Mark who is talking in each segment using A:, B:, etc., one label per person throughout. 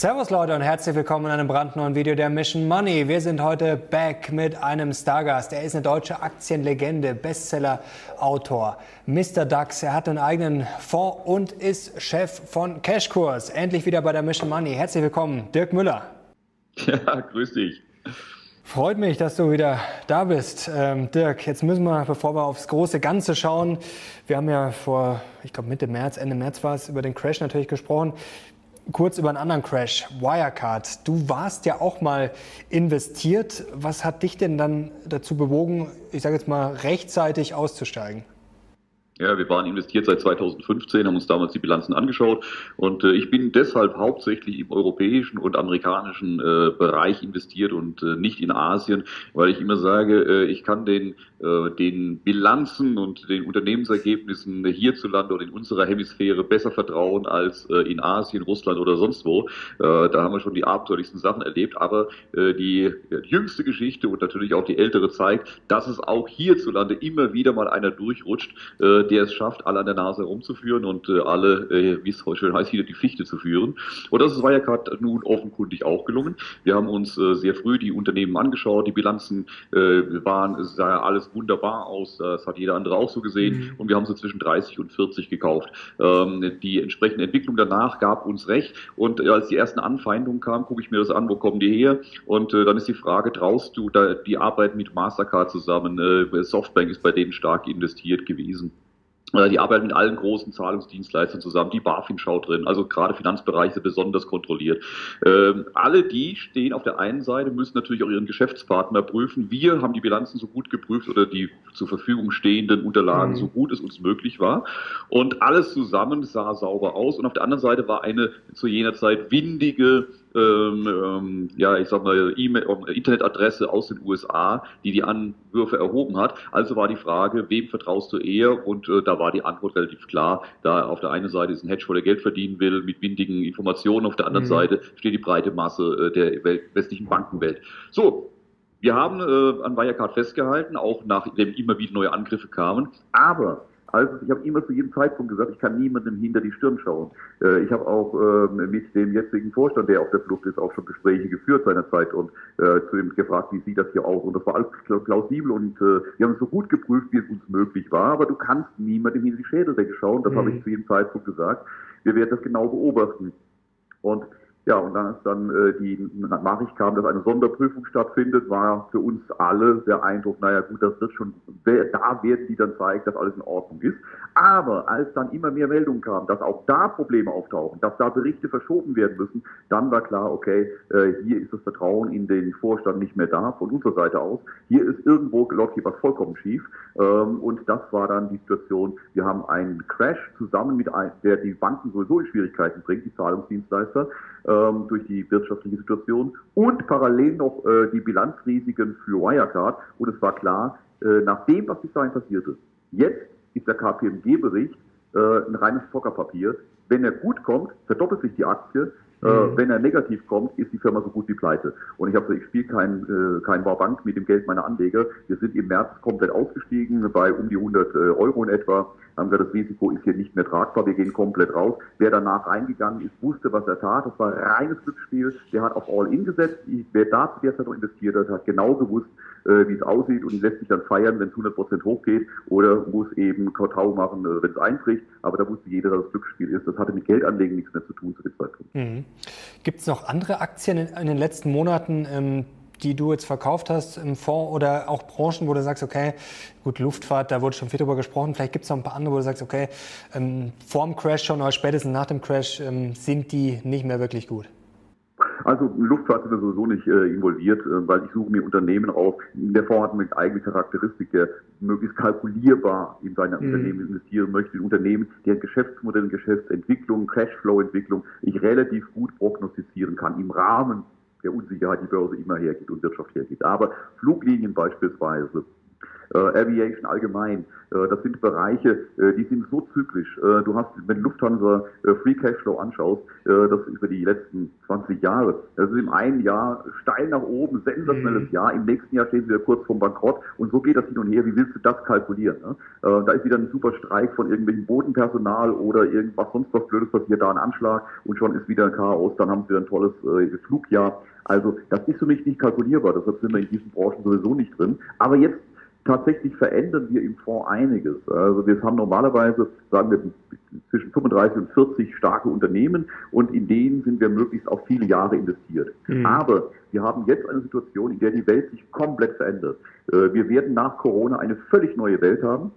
A: Servus Leute und herzlich willkommen in einem brandneuen Video der Mission Money. Wir sind heute back mit einem Stargast. Er ist eine deutsche Aktienlegende, Bestseller-Autor, Mr. Dax. Er hat einen eigenen Fonds und ist Chef von Cashkurs. Endlich wieder bei der Mission Money. Herzlich willkommen, Dirk Müller.
B: Ja, grüß dich.
A: Freut mich, dass du wieder da bist. Ähm, Dirk, jetzt müssen wir, bevor wir aufs große Ganze schauen, wir haben ja vor, ich glaube Mitte März, Ende März war es, über den Crash natürlich gesprochen kurz über einen anderen Crash, Wirecard. Du warst ja auch mal investiert. Was hat dich denn dann dazu bewogen, ich sage jetzt mal, rechtzeitig auszusteigen?
B: Ja, wir waren investiert seit 2015, haben uns damals die Bilanzen angeschaut. Und äh, ich bin deshalb hauptsächlich im europäischen und amerikanischen äh, Bereich investiert und äh, nicht in Asien, weil ich immer sage, äh, ich kann den, den Bilanzen und den Unternehmensergebnissen hierzulande oder in unserer Hemisphäre besser vertrauen als äh, in Asien, Russland oder sonst wo. da haben wir schon die abenteuerlichsten Sachen erlebt, aber die jüngste Geschichte und natürlich auch die ältere zeigt, dass es auch hierzulande immer wieder mal einer durchrutscht, der es schafft, alle an der Nase herumzuführen und äh, alle, äh, wie es heute schön heißt, wieder die Fichte zu führen. Und das ist Wirecard nun offenkundig auch gelungen. Wir haben uns äh, sehr früh die Unternehmen angeschaut, die Bilanzen äh, waren, sah ja alles wunderbar aus, das hat jeder andere auch so gesehen mhm. und wir haben so zwischen 30 und 40 gekauft. Ähm, die entsprechende Entwicklung danach gab uns recht und äh, als die ersten Anfeindungen kamen, gucke ich mir das an, wo kommen die her? Und äh, dann ist die Frage, traust du, da, die arbeiten mit Mastercard zusammen, äh, Softbank ist bei denen stark investiert gewesen. Äh, die arbeiten mit allen großen Zahlungsdienstleistern zusammen. Die BaFin schaut drin. Also gerade Finanzbereiche besonders kontrolliert. Ähm, alle die stehen auf der einen Seite, müssen natürlich auch ihren Geschäftspartner prüfen. Wir haben die Bilanzen so gut geprüft oder die zur Verfügung stehenden Unterlagen mhm. so gut es uns möglich war. Und alles zusammen sah sauber aus. Und auf der anderen Seite war eine zu jener Zeit windige ähm, ähm, ja, ich sag mal, e Internetadresse aus den USA, die die Anwürfe erhoben hat. Also war die Frage, wem vertraust du eher? Und äh, da war die Antwort relativ klar. Da auf der einen Seite ist ein Hedgefonds, der Geld verdienen will mit windigen Informationen, auf der anderen mhm. Seite steht die breite Masse äh, der Welt, westlichen Bankenwelt. So, wir haben äh, an Wirecard festgehalten, auch nachdem immer wieder neue Angriffe kamen. Aber also ich habe immer zu jedem Zeitpunkt gesagt, ich kann niemandem hinter die Stirn schauen. Äh, ich habe auch äh, mit dem jetzigen Vorstand, der auf der Flucht ist, auch schon Gespräche geführt seinerzeit und äh, zu ihm gefragt, wie sieht das hier aus? Und das war alles plausibel und äh, wir haben es so gut geprüft, wie es uns möglich war. Aber du kannst niemandem hinter die Schädeldecke schauen. Das mhm. habe ich zu jedem Zeitpunkt gesagt. Wir werden das genau beobachten. Und ja, und dann, als dann äh, die Nachricht kam, dass eine Sonderprüfung stattfindet, war für uns alle der Eindruck, naja gut, das wird schon, da werden die dann zeigen, dass alles in Ordnung ist. Aber als dann immer mehr Meldungen kamen, dass auch da Probleme auftauchen, dass da Berichte verschoben werden müssen, dann war klar, okay, äh, hier ist das Vertrauen in den Vorstand nicht mehr da, von unserer Seite aus. Hier ist irgendwo läuft hier was vollkommen schief. Ähm, und das war dann die Situation, wir haben einen Crash zusammen mit einem, der die Banken sowieso in Schwierigkeiten bringt, die Zahlungsdienstleister ähm, durch die wirtschaftliche Situation und parallel noch äh, die Bilanzrisiken für Wirecard. Und es war klar, äh, nach dem, was bis dahin passierte, jetzt ist der KPMG-Bericht äh, ein reines Zockerpapier. Wenn er gut kommt, verdoppelt sich die Aktie. Äh, mhm. wenn er negativ kommt, ist die Firma so gut wie pleite. Und ich habe gesagt, ich spiele kein, äh, kein Warbank mit dem Geld meiner Anleger. Wir sind im März komplett ausgestiegen, bei um die 100 äh, Euro in etwa. Haben wir das Risiko ist hier nicht mehr tragbar, wir gehen komplett raus. Wer danach reingegangen ist, wusste, was er tat. Das war reines Glücksspiel. Der hat auf All-In gesetzt. Wer da zu der Zeit noch investiert hat, hat genau gewusst, äh, wie es aussieht und lässt sich dann feiern, wenn es 100% hochgeht oder muss eben Kautau machen, wenn es einbricht. Aber da wusste jeder, dass es Glücksspiel ist. Das hatte mit Geldanlegen nichts mehr zu tun zu dem Zeitpunkt.
A: Mhm. Gibt es noch andere Aktien in, in den letzten Monaten, ähm, die du jetzt verkauft hast im Fonds oder auch Branchen, wo du sagst, okay, gut, Luftfahrt, da wurde schon viel drüber gesprochen, vielleicht gibt es noch ein paar andere, wo du sagst, okay, ähm, vor dem Crash schon oder spätestens nach dem Crash ähm, sind die nicht mehr wirklich gut?
B: Also Luftfahrt sind wir sowieso nicht äh, involviert, äh, weil ich suche mir Unternehmen auf. Der Fonds hat mit eigene Charakteristik, der möglichst kalkulierbar in seine mhm. Unternehmen investieren möchte, in Unternehmen, deren Geschäftsmodell, Geschäftsentwicklung, Cashflow-Entwicklung ich relativ gut prognostizieren kann im Rahmen der Unsicherheit, die Börse immer hergibt und Wirtschaft hergibt. Aber Fluglinien beispielsweise, Aviation allgemein. Äh, das sind Bereiche, äh, die sind so zyklisch. Äh, du hast, wenn Lufthansa Free Cashflow anschaust, das über die letzten 20 Jahre, das ist im einen Jahr steil nach oben, sensationelles mhm. Jahr, im nächsten Jahr stehen sie wieder kurz vorm Bankrott und so geht das hin und her. Wie willst du das kalkulieren? Ne? Da ist wieder ein super Streik von irgendwelchem Bodenpersonal oder irgendwas sonst was Blödes passiert, da ein Anschlag und schon ist wieder ein Chaos, dann haben sie ein tolles Flugjahr. Also das ist für mich nicht kalkulierbar, deshalb sind wir in diesen Branchen sowieso nicht drin. Aber jetzt tatsächlich verändern wir im Fonds einiges. Also wir haben normalerweise, sagen wir, zwischen 35 und 40 starke Unternehmen und in denen sind wir möglichst auf viele Jahre investiert. Mhm. Aber wir haben jetzt eine Situation, in der die Welt sich komplett verändert. Äh, wir werden nach Corona eine völlig neue Welt haben.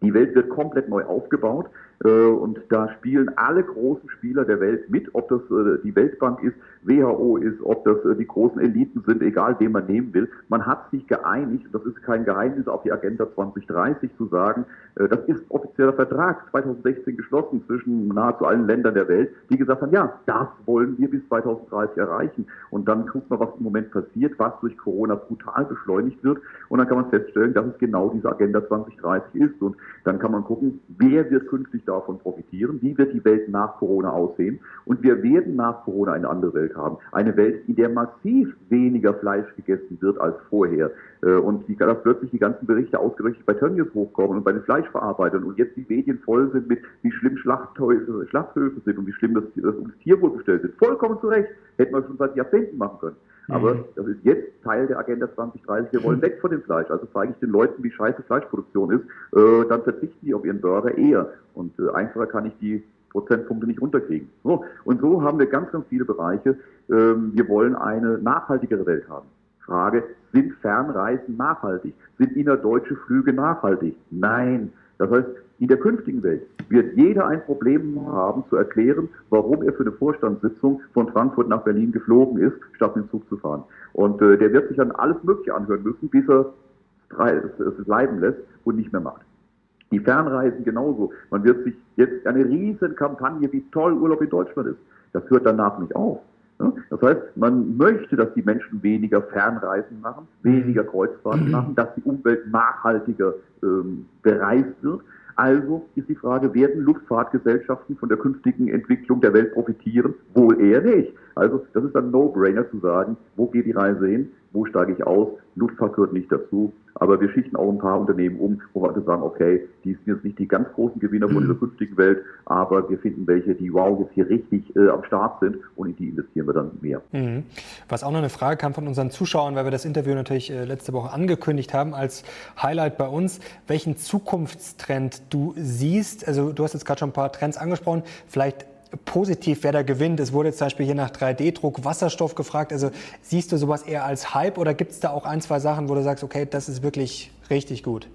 B: Die Welt wird komplett neu aufgebaut. Äh, und da spielen alle großen Spieler der Welt mit, ob das äh, die Weltbank ist, WHO ist, ob das äh, die großen Eliten sind, egal wen man nehmen will. Man hat sich geeinigt, das ist kein Geheimnis, auf die Agenda 2030 zu sagen, das ist offizieller Vertrag 2016 geschlossen zwischen nahezu allen Ländern der Welt, die gesagt haben, ja, das wollen wir bis 2030 erreichen. Und dann guckt man, was im Moment passiert, was durch Corona brutal beschleunigt wird. Und dann kann man feststellen, dass es genau diese Agenda 2030 ist. Und dann kann man gucken, wer wird künftig davon profitieren, wie wird die Welt nach Corona aussehen. Und wir werden nach Corona eine andere Welt haben. Eine Welt, in der massiv weniger Fleisch gegessen wird als vorher. Äh, und die, dass plötzlich die ganzen Berichte ausgerechnet bei Tönnies hochkommen und bei den Fleischverarbeitern und jetzt die Medien voll sind mit, wie schlimm Schlachthöfe, sind und wie schlimm das, das Tierwohl bestellt wird. Vollkommen zu Recht. Hätten wir schon seit Jahrzehnten machen können. Aber mhm. das ist jetzt Teil der Agenda 2030. Wir wollen weg von dem Fleisch. Also zeige ich den Leuten, wie scheiße Fleischproduktion ist. Äh, dann verzichten die auf ihren Burger eher. Und äh, einfacher kann ich die Prozentpunkte nicht runterkriegen. So. Und so haben wir ganz, ganz viele Bereiche. Ähm, wir wollen eine nachhaltigere Welt haben. Frage, sind Fernreisen nachhaltig? Sind innerdeutsche Flüge nachhaltig? Nein. Das heißt, in der künftigen Welt wird jeder ein Problem haben zu erklären, warum er für eine Vorstandssitzung von Frankfurt nach Berlin geflogen ist, statt mit dem Zug zu fahren. Und äh, der wird sich dann alles Mögliche anhören müssen, bis er es bleiben lässt und nicht mehr macht. Die Fernreisen genauso. Man wird sich jetzt eine riesen Kampagne, wie toll Urlaub in Deutschland ist. Das hört danach nicht auf. Das heißt, man möchte, dass die Menschen weniger Fernreisen machen, weniger Kreuzfahrten machen, dass die Umwelt nachhaltiger ähm, bereist wird. Also ist die Frage, werden Luftfahrtgesellschaften von der künftigen Entwicklung der Welt profitieren? Wohl eher nicht. Also das ist ein No-Brainer zu sagen, wo geht die Reise hin? Wo steige ich aus? Luftfahrt gehört nicht dazu. Aber wir schichten auch ein paar Unternehmen um, wo wir sagen, okay, die sind jetzt nicht die ganz großen Gewinner von dieser mhm. künftigen Welt, aber wir finden welche, die wow, jetzt hier richtig äh, am Start sind und in die investieren wir dann mehr.
A: Mhm. Was auch noch eine Frage kam von unseren Zuschauern, weil wir das Interview natürlich äh, letzte Woche angekündigt haben als Highlight bei uns, welchen Zukunftstrend du siehst. Also du hast jetzt gerade schon ein paar Trends angesprochen. Vielleicht positiv, wer da gewinnt. Es wurde zum Beispiel hier nach 3D-Druck Wasserstoff gefragt. Also siehst du sowas eher als Hype oder gibt es da auch ein, zwei Sachen, wo du sagst, okay, das ist wirklich richtig gut?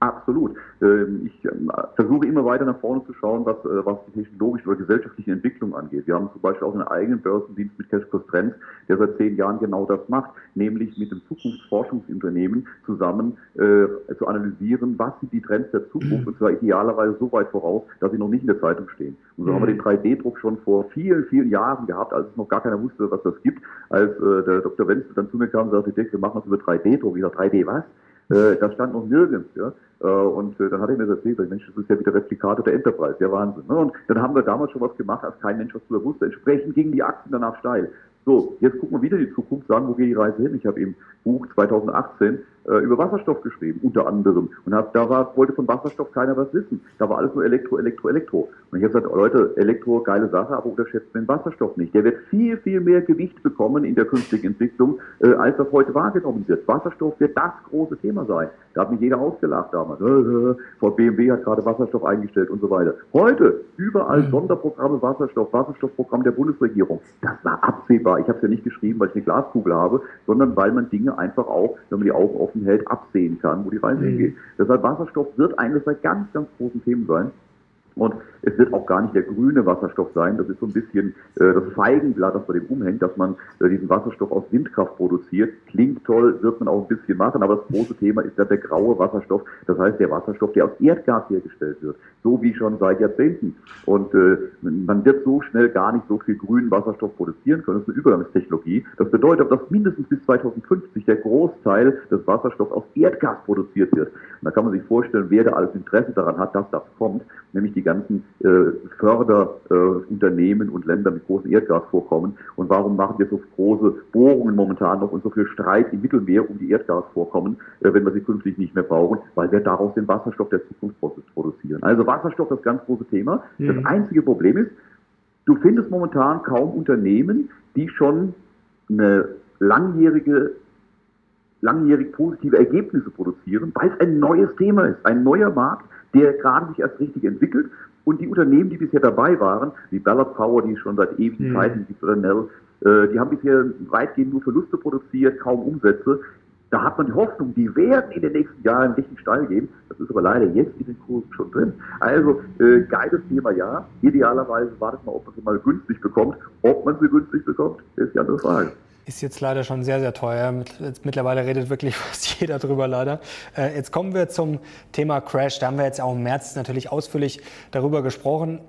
B: Absolut. Ähm, ich ähm, versuche immer weiter nach vorne zu schauen, was, äh, was die technologische oder gesellschaftliche Entwicklung angeht. Wir haben zum Beispiel auch einen eigenen Börsendienst mit Cashkurs Trends, der seit zehn Jahren genau das macht, nämlich mit dem Zukunftsforschungsunternehmen zusammen äh, zu analysieren, was sind die Trends der Zukunft, und zwar idealerweise so weit voraus, dass sie noch nicht in der Zeitung stehen. Und so mhm. haben wir den 3D-Druck schon vor vielen, vielen Jahren gehabt, als es noch gar keiner wusste, was das gibt, als äh, der Dr. Wenzel dann zu mir kam und sagte, Dick, wir machen was über 3D-Druck. Ich sage, 3D was? Äh, das stand noch nirgends. Ja? Äh, und äh, dann hat er mir das erzählt, Mensch, das ist ja wieder Replikator der Enterprise, ja Wahnsinn. Ne? Und dann haben wir damals schon was gemacht, als kein Mensch was darüber wusste. Entsprechend gingen die Aktien danach steil. So, jetzt gucken wir wieder die Zukunft, sagen, wo geht die Reise hin? Ich habe im Buch 2018 äh, über Wasserstoff geschrieben, unter anderem. Und hab, da war, wollte von Wasserstoff keiner was wissen. Da war alles nur Elektro, Elektro, Elektro. Und ich habe gesagt, Leute, Elektro, geile Sache, aber unterschätzt den Wasserstoff nicht. Der wird viel, viel mehr Gewicht bekommen in der künftigen Entwicklung, äh, als das heute wahrgenommen wird. Wasserstoff wird das große Thema sein. Da hat mich jeder ausgelacht damals. Äh, Vor BMW hat gerade Wasserstoff eingestellt und so weiter. Heute überall mhm. Sonderprogramme Wasserstoff, Wasserstoffprogramm der Bundesregierung. Das war absehbar. Ich habe es ja nicht geschrieben, weil ich eine Glaskugel habe, sondern weil man Dinge einfach auch, wenn man die Augen offen hält, absehen kann, wo die Reise mhm. hingeht. Deshalb Wasserstoff wird eines der ganz, ganz großen Themen sein. Und es wird auch gar nicht der grüne Wasserstoff sein. Das ist so ein bisschen äh, das Feigenblatt, das bei dem umhängt, dass man äh, diesen Wasserstoff aus Windkraft produziert. Klingt toll, wird man auch ein bisschen machen, aber das große Thema ist dann der graue Wasserstoff. Das heißt, der Wasserstoff, der aus Erdgas hergestellt wird. So wie schon seit Jahrzehnten. Und äh, man wird so schnell gar nicht so viel grünen Wasserstoff produzieren können. Das ist eine Übergangstechnologie. Das bedeutet, dass mindestens bis 2050 der Großteil des Wasserstoffs aus Erdgas produziert wird. Und da kann man sich vorstellen, wer da alles Interesse daran hat, dass das kommt, nämlich die ganzen äh, Förderunternehmen äh, und Länder mit großen Erdgasvorkommen. Und warum machen wir so große Bohrungen momentan noch und so viel Streit im Mittelmeer um die Erdgasvorkommen, äh, wenn wir sie künftig nicht mehr brauchen, weil wir daraus den Wasserstoff der Zukunft produzieren. Also Wasserstoff das ganz große Thema. Mhm. Das einzige Problem ist, du findest momentan kaum Unternehmen, die schon eine langjährige langjährig positive Ergebnisse produzieren, weil es ein neues Thema ist, ein neuer Markt, der gerade sich erst richtig entwickelt. Und die Unternehmen, die bisher dabei waren, wie Ballard Power, die schon seit ewigen mhm. Zeiten gibt, oder Nell, äh, die haben bisher weitgehend nur Verluste produziert, kaum Umsätze. Da hat man die Hoffnung, die werden in den nächsten Jahren richtig steil gehen. Das ist aber leider jetzt in den Kursen schon drin. Also, äh, geiles Thema, ja. Idealerweise wartet man, ob man sie mal günstig bekommt. Ob man sie günstig bekommt, ist die andere Frage
A: ist jetzt leider schon sehr, sehr teuer. Mittlerweile redet wirklich fast jeder drüber leider. Äh, jetzt kommen wir zum Thema Crash. Da haben wir jetzt auch im März natürlich ausführlich darüber gesprochen.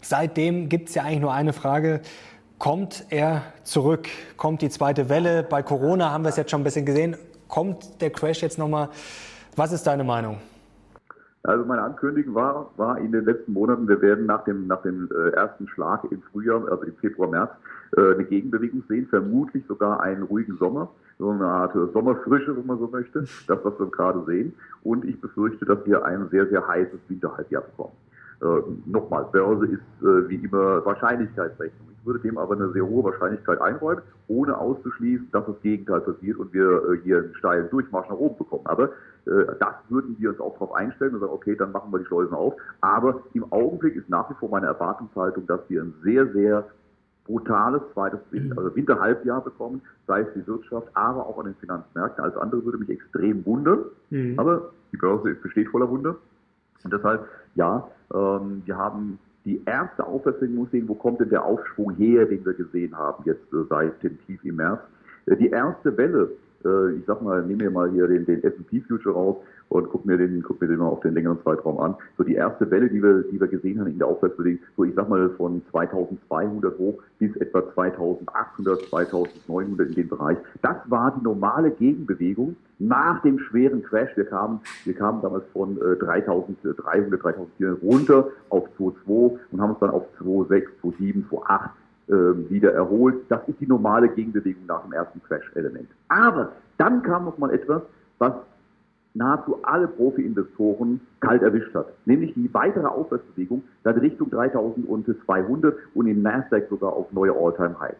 A: Seitdem gibt es ja eigentlich nur eine Frage. Kommt er zurück? Kommt die zweite Welle? Bei Corona haben wir es jetzt schon ein bisschen gesehen. Kommt der Crash jetzt nochmal? Was ist deine Meinung?
B: Also meine Ankündigung war, war in den letzten Monaten, wir werden nach dem, nach dem äh, ersten Schlag im Frühjahr, also im Februar, März, eine Gegenbewegung sehen, vermutlich sogar einen ruhigen Sommer, so eine Art äh, Sommerfrische, wenn man so möchte, das, was wir gerade sehen. Und ich befürchte, dass wir ein sehr, sehr heißes Winterhalbjahr bekommen. Äh, nochmal, Börse ist äh, wie immer Wahrscheinlichkeitsrechnung. Ich würde dem aber eine sehr hohe Wahrscheinlichkeit einräumen, ohne auszuschließen, dass das Gegenteil passiert und wir äh, hier einen steilen Durchmarsch nach oben bekommen. Aber äh, das würden wir uns auch darauf einstellen und sagen, okay, dann machen wir die Schleusen auf. Aber im Augenblick ist nach wie vor meine Erwartungshaltung, dass wir ein sehr, sehr brutales zweites Winter, mhm. also Winterhalbjahr bekommen, sei es die Wirtschaft, aber auch an den Finanzmärkten. Alles andere würde mich extrem wundern. Mhm. Aber die Börse besteht voller Wunder. Und deshalb, ja, ähm, wir haben die erste Aufwärtsbewegung sehen, wo kommt denn der Aufschwung her, den wir gesehen haben jetzt äh, seit dem Tief im März. Äh, die erste Welle äh, ich sag mal, nehme mir mal hier den, den S&P Future raus und guck mir den, guck mir den mal auf den längeren Zeitraum an. So die erste Welle, die wir, die wir gesehen haben in der Aufwärtsbewegung, so ich sag mal von 2200 hoch bis etwa 2800, 2900 in dem Bereich. Das war die normale Gegenbewegung nach dem schweren Crash. Wir kamen, wir kamen damals von äh, 3300, 3400 runter auf 2,2 und haben uns dann auf 2,6, 2,7, 2,8 äh, wieder erholt. Das ist die normale Gegenbewegung nach dem ersten Crash-Element. Aber dann kam noch mal etwas, was nahezu alle Profi-Investoren kalt erwischt hat, nämlich die weitere Aufwärtsbewegung seit Richtung 3200 und im Nasdaq sogar auf neue All-Time-Highs.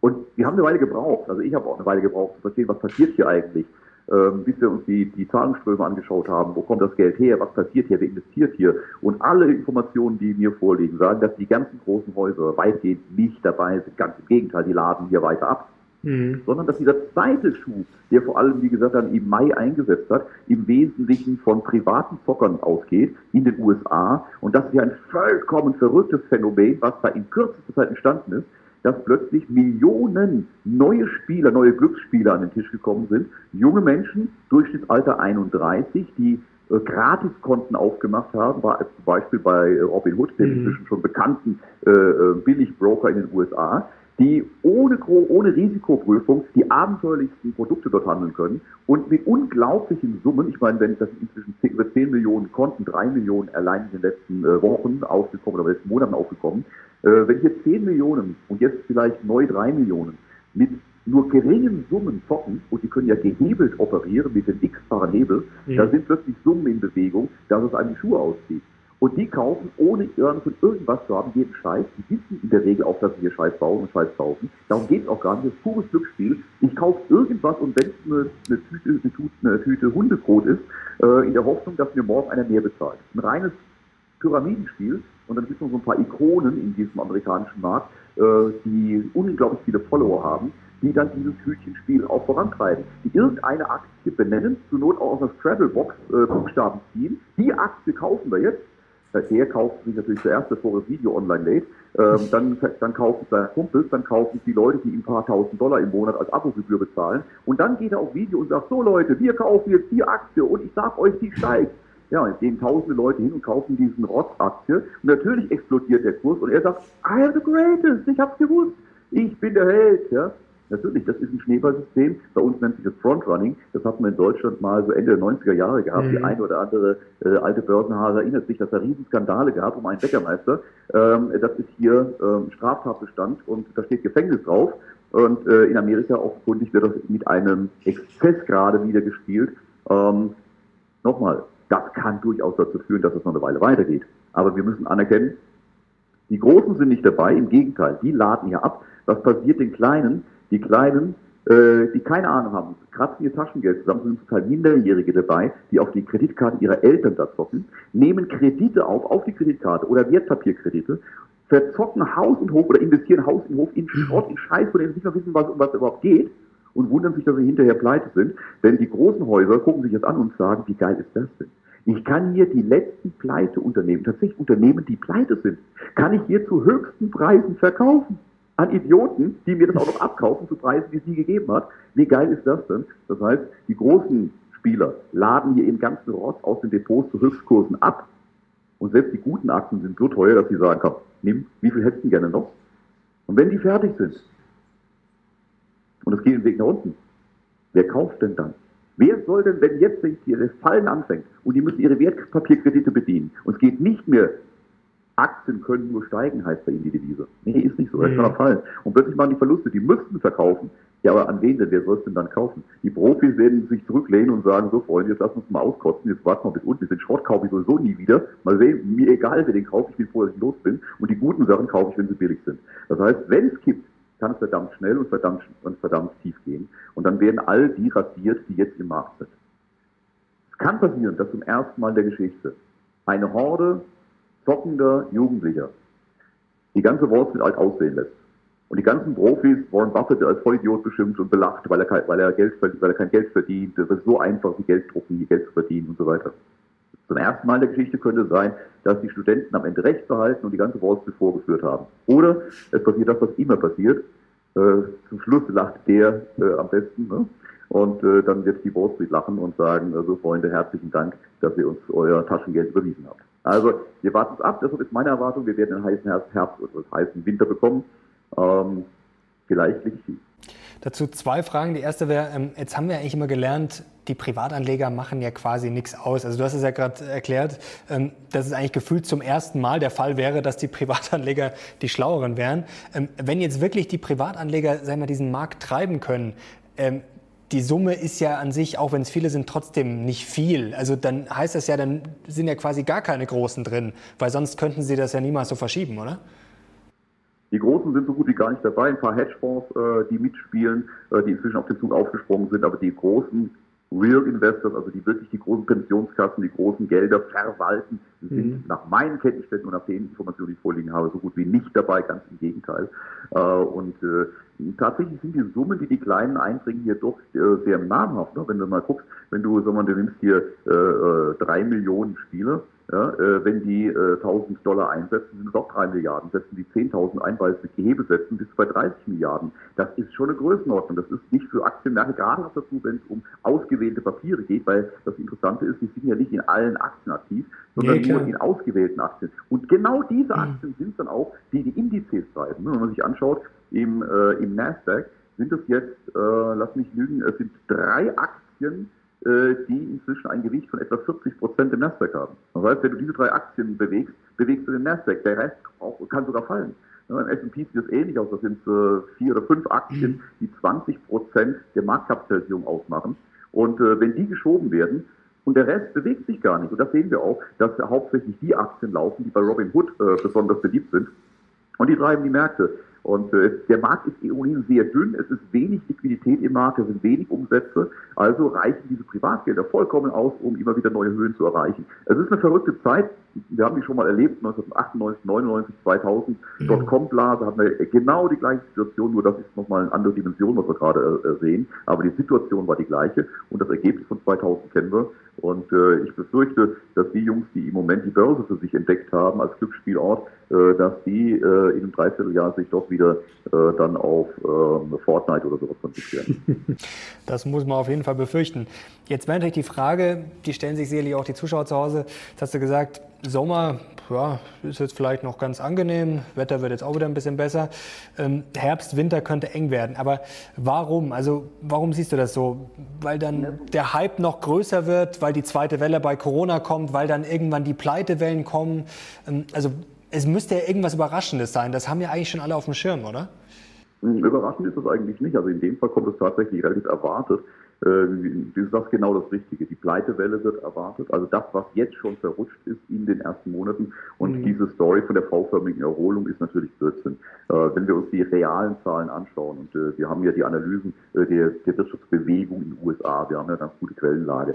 B: Und wir haben eine Weile gebraucht, also ich habe auch eine Weile gebraucht zu verstehen, was passiert hier eigentlich ähm, bis wir uns die, die Zahlungsströme angeschaut haben, wo kommt das Geld her, was passiert hier, wer investiert hier. Und alle Informationen, die mir vorliegen, sagen, dass die ganzen großen Häuser weitgehend nicht dabei sind. Ganz im Gegenteil, die laden hier weiter ab. Mhm. Sondern dass dieser zweite Schuh, der vor allem, wie gesagt, dann im Mai eingesetzt hat, im Wesentlichen von privaten Zockern ausgeht in den USA. Und das ist ja ein vollkommen verrücktes Phänomen, was da in kürzester Zeit entstanden ist dass plötzlich Millionen neue Spieler, neue Glücksspieler an den Tisch gekommen sind. Junge Menschen, Durchschnittsalter 31, die äh, Gratiskonten aufgemacht haben, war als Beispiel bei äh, Robin Hood, dem mhm. inzwischen schon bekannten äh, äh Billigbroker in den USA, die ohne, ohne Risikoprüfung die abenteuerlichsten Produkte dort handeln können und mit unglaublichen Summen, ich meine, wenn das inzwischen 10, über 10 Millionen Konten, 3 Millionen allein in den letzten äh, Wochen aufgekommen oder in den letzten Monaten aufgekommen, wenn hier 10 Millionen und jetzt vielleicht neu 3 Millionen mit nur geringen Summen zocken, und die können ja gehebelt operieren mit dem x-fachen Hebel, mhm. da sind plötzlich Summen in Bewegung, dass es einem die Schuhe auszieht. Und die kaufen, ohne von irgendwas zu haben, jeden Scheiß. Die wissen in der Regel auch, dass sie hier Scheiß bauen und Scheiß kaufen. Darum geht es auch gar nicht. Das ist pures Glücksspiel. Ich kaufe irgendwas und wenn es eine, eine, Tüte, eine, Tüte, eine Tüte Hundebrot ist, äh, in der Hoffnung, dass mir morgen einer mehr bezahlt. Ein reines Pyramidenspiel. Und dann gibt es noch so ein paar Ikonen in diesem amerikanischen Markt, äh, die unglaublich viele Follower haben, die dann dieses Hütchenspiel auch vorantreiben. Die irgendeine Aktie benennen, zur Not auch aus der Scrabble-Box äh, Buchstaben ziehen. Die Aktie kaufen wir jetzt der kauft sich natürlich zuerst, bevor er das Video online lädt. Ähm, dann, dann kaufen seine Kumpels, dann kaufen die Leute, die ihm ein paar tausend Dollar im Monat als Abogebühr bezahlen. Und dann geht er auf Video und sagt, so Leute, wir kaufen jetzt die Aktie und ich sag euch, die steigt. Ja, und gehen tausende Leute hin und kaufen diesen Rotz-Aktie. Und natürlich explodiert der Kurs und er sagt, I am the greatest, ich hab's gewusst, ich bin der Held. Ja. Natürlich, das ist ein Schneeballsystem. Bei uns nennt sich das Frontrunning. Das hat man in Deutschland mal so Ende der 90er Jahre gehabt. Mhm. Die eine oder andere äh, alte Börsenhase erinnert sich, dass da Riesenskandale gab um einen Bäckermeister. Ähm, das ist hier ähm, Straftatbestand und da steht Gefängnis drauf. Und äh, in Amerika offenkundig wird das mit einem Exzess gerade wieder gespielt. Ähm, Nochmal, das kann durchaus dazu führen, dass es noch eine Weile weitergeht. Aber wir müssen anerkennen, die Großen sind nicht dabei, im Gegenteil, die laden hier ab. Was passiert den Kleinen? Die Kleinen, äh, die keine Ahnung haben, kratzen ihr Taschengeld zusammen, sind zum Teil Minderjährige dabei, die auf die Kreditkarten ihrer Eltern da zocken, nehmen Kredite auf, auf die Kreditkarte oder Wertpapierkredite, verzocken Haus und Hof oder investieren Haus und Hof in Schrott, in Scheiß, dem sie nicht mehr wissen, was, um was überhaupt geht und wundern sich, dass sie hinterher pleite sind. Denn die großen Häuser gucken sich das an und sagen, wie geil ist das denn? Ich kann hier die letzten Pleiteunternehmen, tatsächlich Unternehmen, die pleite sind, kann ich hier zu höchsten Preisen verkaufen. An Idioten, die mir das auch noch abkaufen zu Preisen, die es nie gegeben hat. Wie geil ist das denn? Das heißt, die großen Spieler laden hier ihren ganzen Rotz aus den Depots zu Höchstkursen ab. Und selbst die guten Aktien sind so teuer, dass sie sagen, komm, nimm, wie viel hättest du gerne noch? Und wenn die fertig sind, und es geht den Weg nach unten, wer kauft denn dann? Wer soll denn, wenn jetzt das Fallen anfängt und die müssen ihre Wertpapierkredite bedienen und es geht nicht mehr, Aktien können nur steigen, heißt bei ihnen die Devise. Nee, ist nicht so, das kann auch fallen. Und plötzlich machen die Verluste, die müssten verkaufen. Ja, aber an wen denn? Wer soll es denn dann kaufen? Die Profis werden sich zurücklehnen und sagen, so Freunde, jetzt lass uns mal auskotzen, jetzt warten wir bis unten, den Schrott kaufe ich sowieso nie wieder. Mal sehen, mir egal, wer den kauft, ich bin froh, dass ich los bin. Und die guten Sachen kaufe ich, wenn sie billig sind. Das heißt, wenn es kippt, kann verdammt schnell und verdammt, und verdammt tief gehen. Und dann werden all die rasiert, die jetzt im Markt sind. Es kann passieren, dass zum ersten Mal in der Geschichte eine Horde zockender Jugendlicher die ganze Wall Street alt aussehen lässt. Und die ganzen Profis, Warren Buffett als Vollidiot beschimpft und belacht, weil er, kein, weil er, Geld, weil er kein Geld verdient. Es ist so einfach, wie Geld drucken, wie Geld zu verdienen und so weiter. Zum ersten Mal in der Geschichte könnte es sein, dass die Studenten am Ende Recht behalten und die ganze Wall Street vorgeführt haben. Oder es passiert das, was immer passiert. Äh, zum Schluss lacht der äh, am besten. Ne? Und äh, dann wird die Wall Street lachen und sagen, also Freunde, herzlichen Dank, dass ihr uns euer Taschengeld überwiesen habt. Also wir warten es ab, das ist meine Erwartung. Wir werden einen heißen Herbst, Herbst oder einen heißen Winter bekommen. Ähm, vielleicht liegt es
A: Dazu zwei Fragen. Die erste wäre, ähm, jetzt haben wir eigentlich immer gelernt, die Privatanleger machen ja quasi nichts aus. Also du hast es ja gerade erklärt, ähm, dass es eigentlich gefühlt zum ersten Mal der Fall wäre, dass die Privatanleger die Schlaueren wären. Ähm, wenn jetzt wirklich die Privatanleger, sagen wir, diesen Markt treiben können, die Summe ist ja an sich, auch wenn es viele sind, trotzdem nicht viel. Also dann heißt das ja, dann sind ja quasi gar keine Großen drin, weil sonst könnten sie das ja niemals so verschieben, oder?
B: Die Großen sind so gut wie gar nicht dabei. Ein paar Hedgefonds, äh, die mitspielen, äh, die inzwischen auf den Zug aufgesprungen sind, aber die Großen Real Investors, also die wirklich die großen Pensionskassen, die großen Gelder verwalten, sind mhm. nach meinen Kenntnisständen und nach den Informationen, die ich vorliegen habe, so gut wie nicht dabei, ganz im Gegenteil. Äh, und äh, tatsächlich sind die Summen, die die Kleinen einbringen, hier doch äh, sehr namhaft. Ne? Wenn du mal guckst, wenn du, sag mal, du nimmst hier äh, äh, drei Millionen Spiele, ja, äh, wenn die äh, 1000 Dollar einsetzen, sind es auch 3 Milliarden. Setzen die 10.000 ein, weil sie Gehebe setzen, bis bei 30 Milliarden. Das ist schon eine Größenordnung. Das ist nicht für Aktionäre, gerade noch dazu, wenn es um ausgewählte Papiere geht, weil das Interessante ist, die sind ja nicht in allen Aktien aktiv, sondern ja, nur in ausgewählten Aktien. Und genau diese Aktien mhm. sind dann auch, die die Indizes treiben. Wenn man sich anschaut, im, äh, im Nasdaq sind es jetzt, äh, lass mich lügen, es sind drei Aktien, die inzwischen ein Gewicht von etwa 40 Prozent im Nasdaq haben. Das heißt, wenn du diese drei Aktien bewegst, bewegst du den Nasdaq. Der Rest auch, kann sogar fallen. Ja, Im S&P sieht es ähnlich aus. Das sind äh, vier oder fünf Aktien, mhm. die 20 Prozent der Marktkapitalisierung ausmachen. Und äh, wenn die geschoben werden, und der Rest bewegt sich gar nicht. Und das sehen wir auch, dass hauptsächlich die Aktien laufen, die bei Robin Hood äh, besonders beliebt sind. Und die treiben die Märkte. Und äh, der Markt ist ohnehin sehr dünn, es ist wenig Liquidität im Markt, es sind wenig Umsätze, also reichen diese Privatgelder vollkommen aus, um immer wieder neue Höhen zu erreichen. Es ist eine verrückte Zeit, wir haben die schon mal erlebt, 1998, 99, 2000, mhm. Dotcom-Blase. Hatten wir genau die gleiche Situation, nur das ist nochmal eine andere Dimension, was wir gerade äh, sehen, aber die Situation war die gleiche. Und das Ergebnis von 2000 kennen wir. Und äh, ich befürchte, dass die Jungs, die im Moment die Börse für sich entdeckt haben als Glücksspielort, äh, dass die äh, in einem Dreivierteljahr sich doch wieder äh, dann auf äh, Fortnite oder sowas konzentrieren.
A: Das muss man auf jeden Fall befürchten. Jetzt wäre natürlich die Frage, die stellen sich sicherlich auch die Zuschauer zu Hause. Jetzt hast du gesagt, Sommer ja, ist jetzt vielleicht noch ganz angenehm, Wetter wird jetzt auch wieder ein bisschen besser. Ähm, Herbst, Winter könnte eng werden. Aber warum? Also warum siehst du das so? Weil dann der Hype noch größer wird, weil die zweite Welle bei Corona kommt, weil dann irgendwann die Pleitewellen kommen. Ähm, also es müsste ja irgendwas Überraschendes sein. Das haben ja eigentlich schon alle auf dem Schirm, oder?
B: Hm, überraschend ist das eigentlich nicht. Also in dem Fall kommt es tatsächlich relativ erwartet. Äh, du sagst genau das Richtige. Die Pleitewelle wird erwartet. Also das, was jetzt schon verrutscht ist in den ersten Monaten. Und mhm. diese Story von der V-förmigen Erholung ist natürlich Blödsinn. Äh, wenn wir uns die realen Zahlen anschauen, und äh, wir haben ja die Analysen der, der Wirtschaftsbewegung in den USA, wir haben ja ganz gute Quellenlage.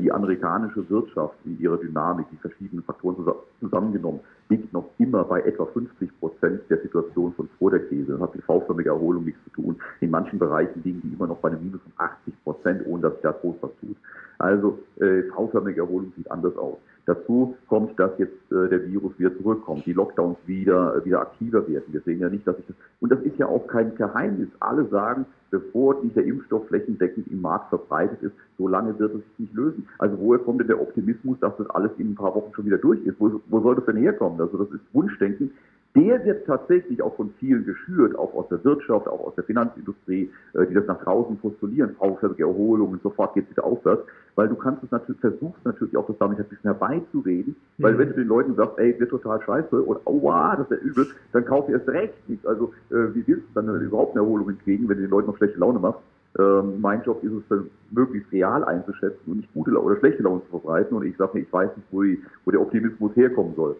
B: Die amerikanische Wirtschaft in ihrer Dynamik, die verschiedenen Faktoren zusammengenommen, liegt noch immer bei etwa 50 Prozent der Situation von vor der Krise. Das hat mit V-förmiger Erholung nichts zu tun. In manchen Bereichen liegen die immer noch bei einem Minus von 80 Prozent, ohne dass sich da groß was tut. Also äh, V-förmige Erholung sieht anders aus. Dazu kommt, dass jetzt äh, der Virus wieder zurückkommt, die Lockdowns wieder, äh, wieder aktiver werden. Wir sehen ja nicht, dass ich das, und das ist ja auch kein Geheimnis. Alle sagen, bevor der Impfstoff flächendeckend im Markt verbreitet ist, so lange wird es sich nicht lösen. Also woher kommt denn der Optimismus, dass das alles in ein paar Wochen schon wieder durch ist? Wo, wo soll das denn herkommen? Also das ist Wunschdenken der wird tatsächlich auch von vielen geschürt, auch aus der Wirtschaft, auch aus der Finanzindustrie, äh, die das nach draußen postulieren, aufwärtige Erholung und sofort geht es wieder aufwärts, weil du kannst es natürlich, versuchst natürlich auch das damit ein bisschen herbeizureden, weil mhm. wenn du den Leuten sagst, ey, wird total scheiße oder wow, das ist ja übel, dann kauf ihr erst recht nichts. Also äh, wie willst du dann überhaupt eine Erholung hinkriegen, wenn du den Leuten noch schlechte Laune machst? Ähm, mein Job ist es dann möglichst real einzuschätzen und nicht gute oder schlechte Laune zu verbreiten und ich sage mir, ich weiß nicht, wo, die, wo der Optimismus herkommen soll.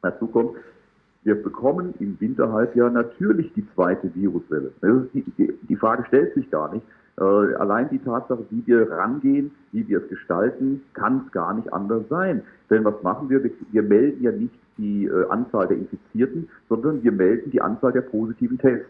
B: Dazu kommt, wir bekommen im Winterhalbjahr natürlich die zweite Viruswelle. Die, die, die, Frage stellt sich gar nicht. Äh, allein die Tatsache, wie wir rangehen, wie wir es gestalten, kann es gar nicht anders sein. Denn was machen wir? Wir, melden ja nicht die äh, Anzahl der Infizierten, sondern wir melden die Anzahl der positiven Tests.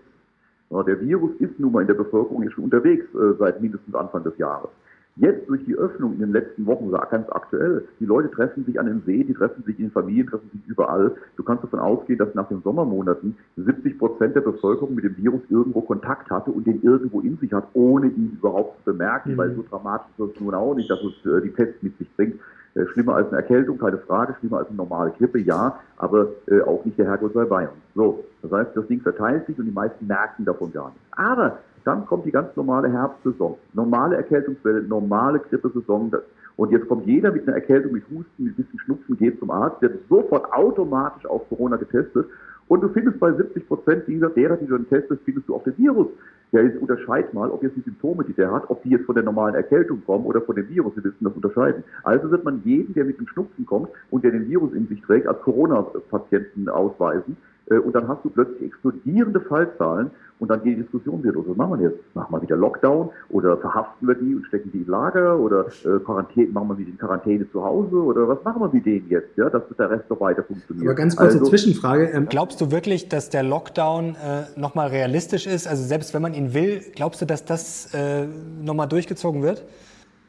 B: Äh, der Virus ist nun mal in der Bevölkerung jetzt schon unterwegs seit mindestens Anfang des Jahres. Jetzt durch die Öffnung in den letzten Wochen, ganz aktuell, die Leute treffen sich an den See, die treffen sich in Familien, treffen sich überall. Du kannst davon ausgehen, dass nach den Sommermonaten 70 Prozent der Bevölkerung mit dem Virus irgendwo Kontakt hatte und den irgendwo in sich hat, ohne ihn überhaupt zu bemerken, mhm. weil so dramatisch ist es nun auch nicht, dass es äh, die Pest mit sich bringt. Äh, schlimmer als eine Erkältung, keine Frage, schlimmer als eine normale Grippe, ja, aber äh, auch nicht der Herrgott sei bei uns. So, das heißt, das Ding verteilt sich und die meisten merken davon gar nicht. Aber dann kommt die ganz normale Herbstsaison, normale Erkältungswelle, normale Grippesaison. Und jetzt kommt jeder mit einer Erkältung, mit Husten, mit ein bisschen Schnupfen, geht zum Arzt, wird sofort automatisch auf Corona getestet. Und du findest bei 70 Prozent dieser derer, die du dann testest, findest du auch den Virus. Ja, jetzt unterscheid mal, ob jetzt die Symptome, die der hat, ob die jetzt von der normalen Erkältung kommen oder von dem Virus. Wir müssen das unterscheiden. Also wird man jeden, der mit dem Schnupfen kommt und der den Virus in sich trägt, als Corona-Patienten ausweisen. Äh, und dann hast du plötzlich explodierende Fallzahlen und dann die Diskussion wird, was machen wir jetzt? Machen wir wieder Lockdown oder verhaften wir die und stecken die in Lager oder äh, Quarantäne, machen wir wieder in Quarantäne zu Hause oder was machen wir mit denen jetzt, ja, dass der Rest noch weiter funktioniert?
A: Aber ganz kurze also, Zwischenfrage. Ähm, glaubst du wirklich, dass der Lockdown äh, nochmal realistisch ist? Also selbst wenn man ihn will, glaubst du, dass das äh, nochmal durchgezogen wird?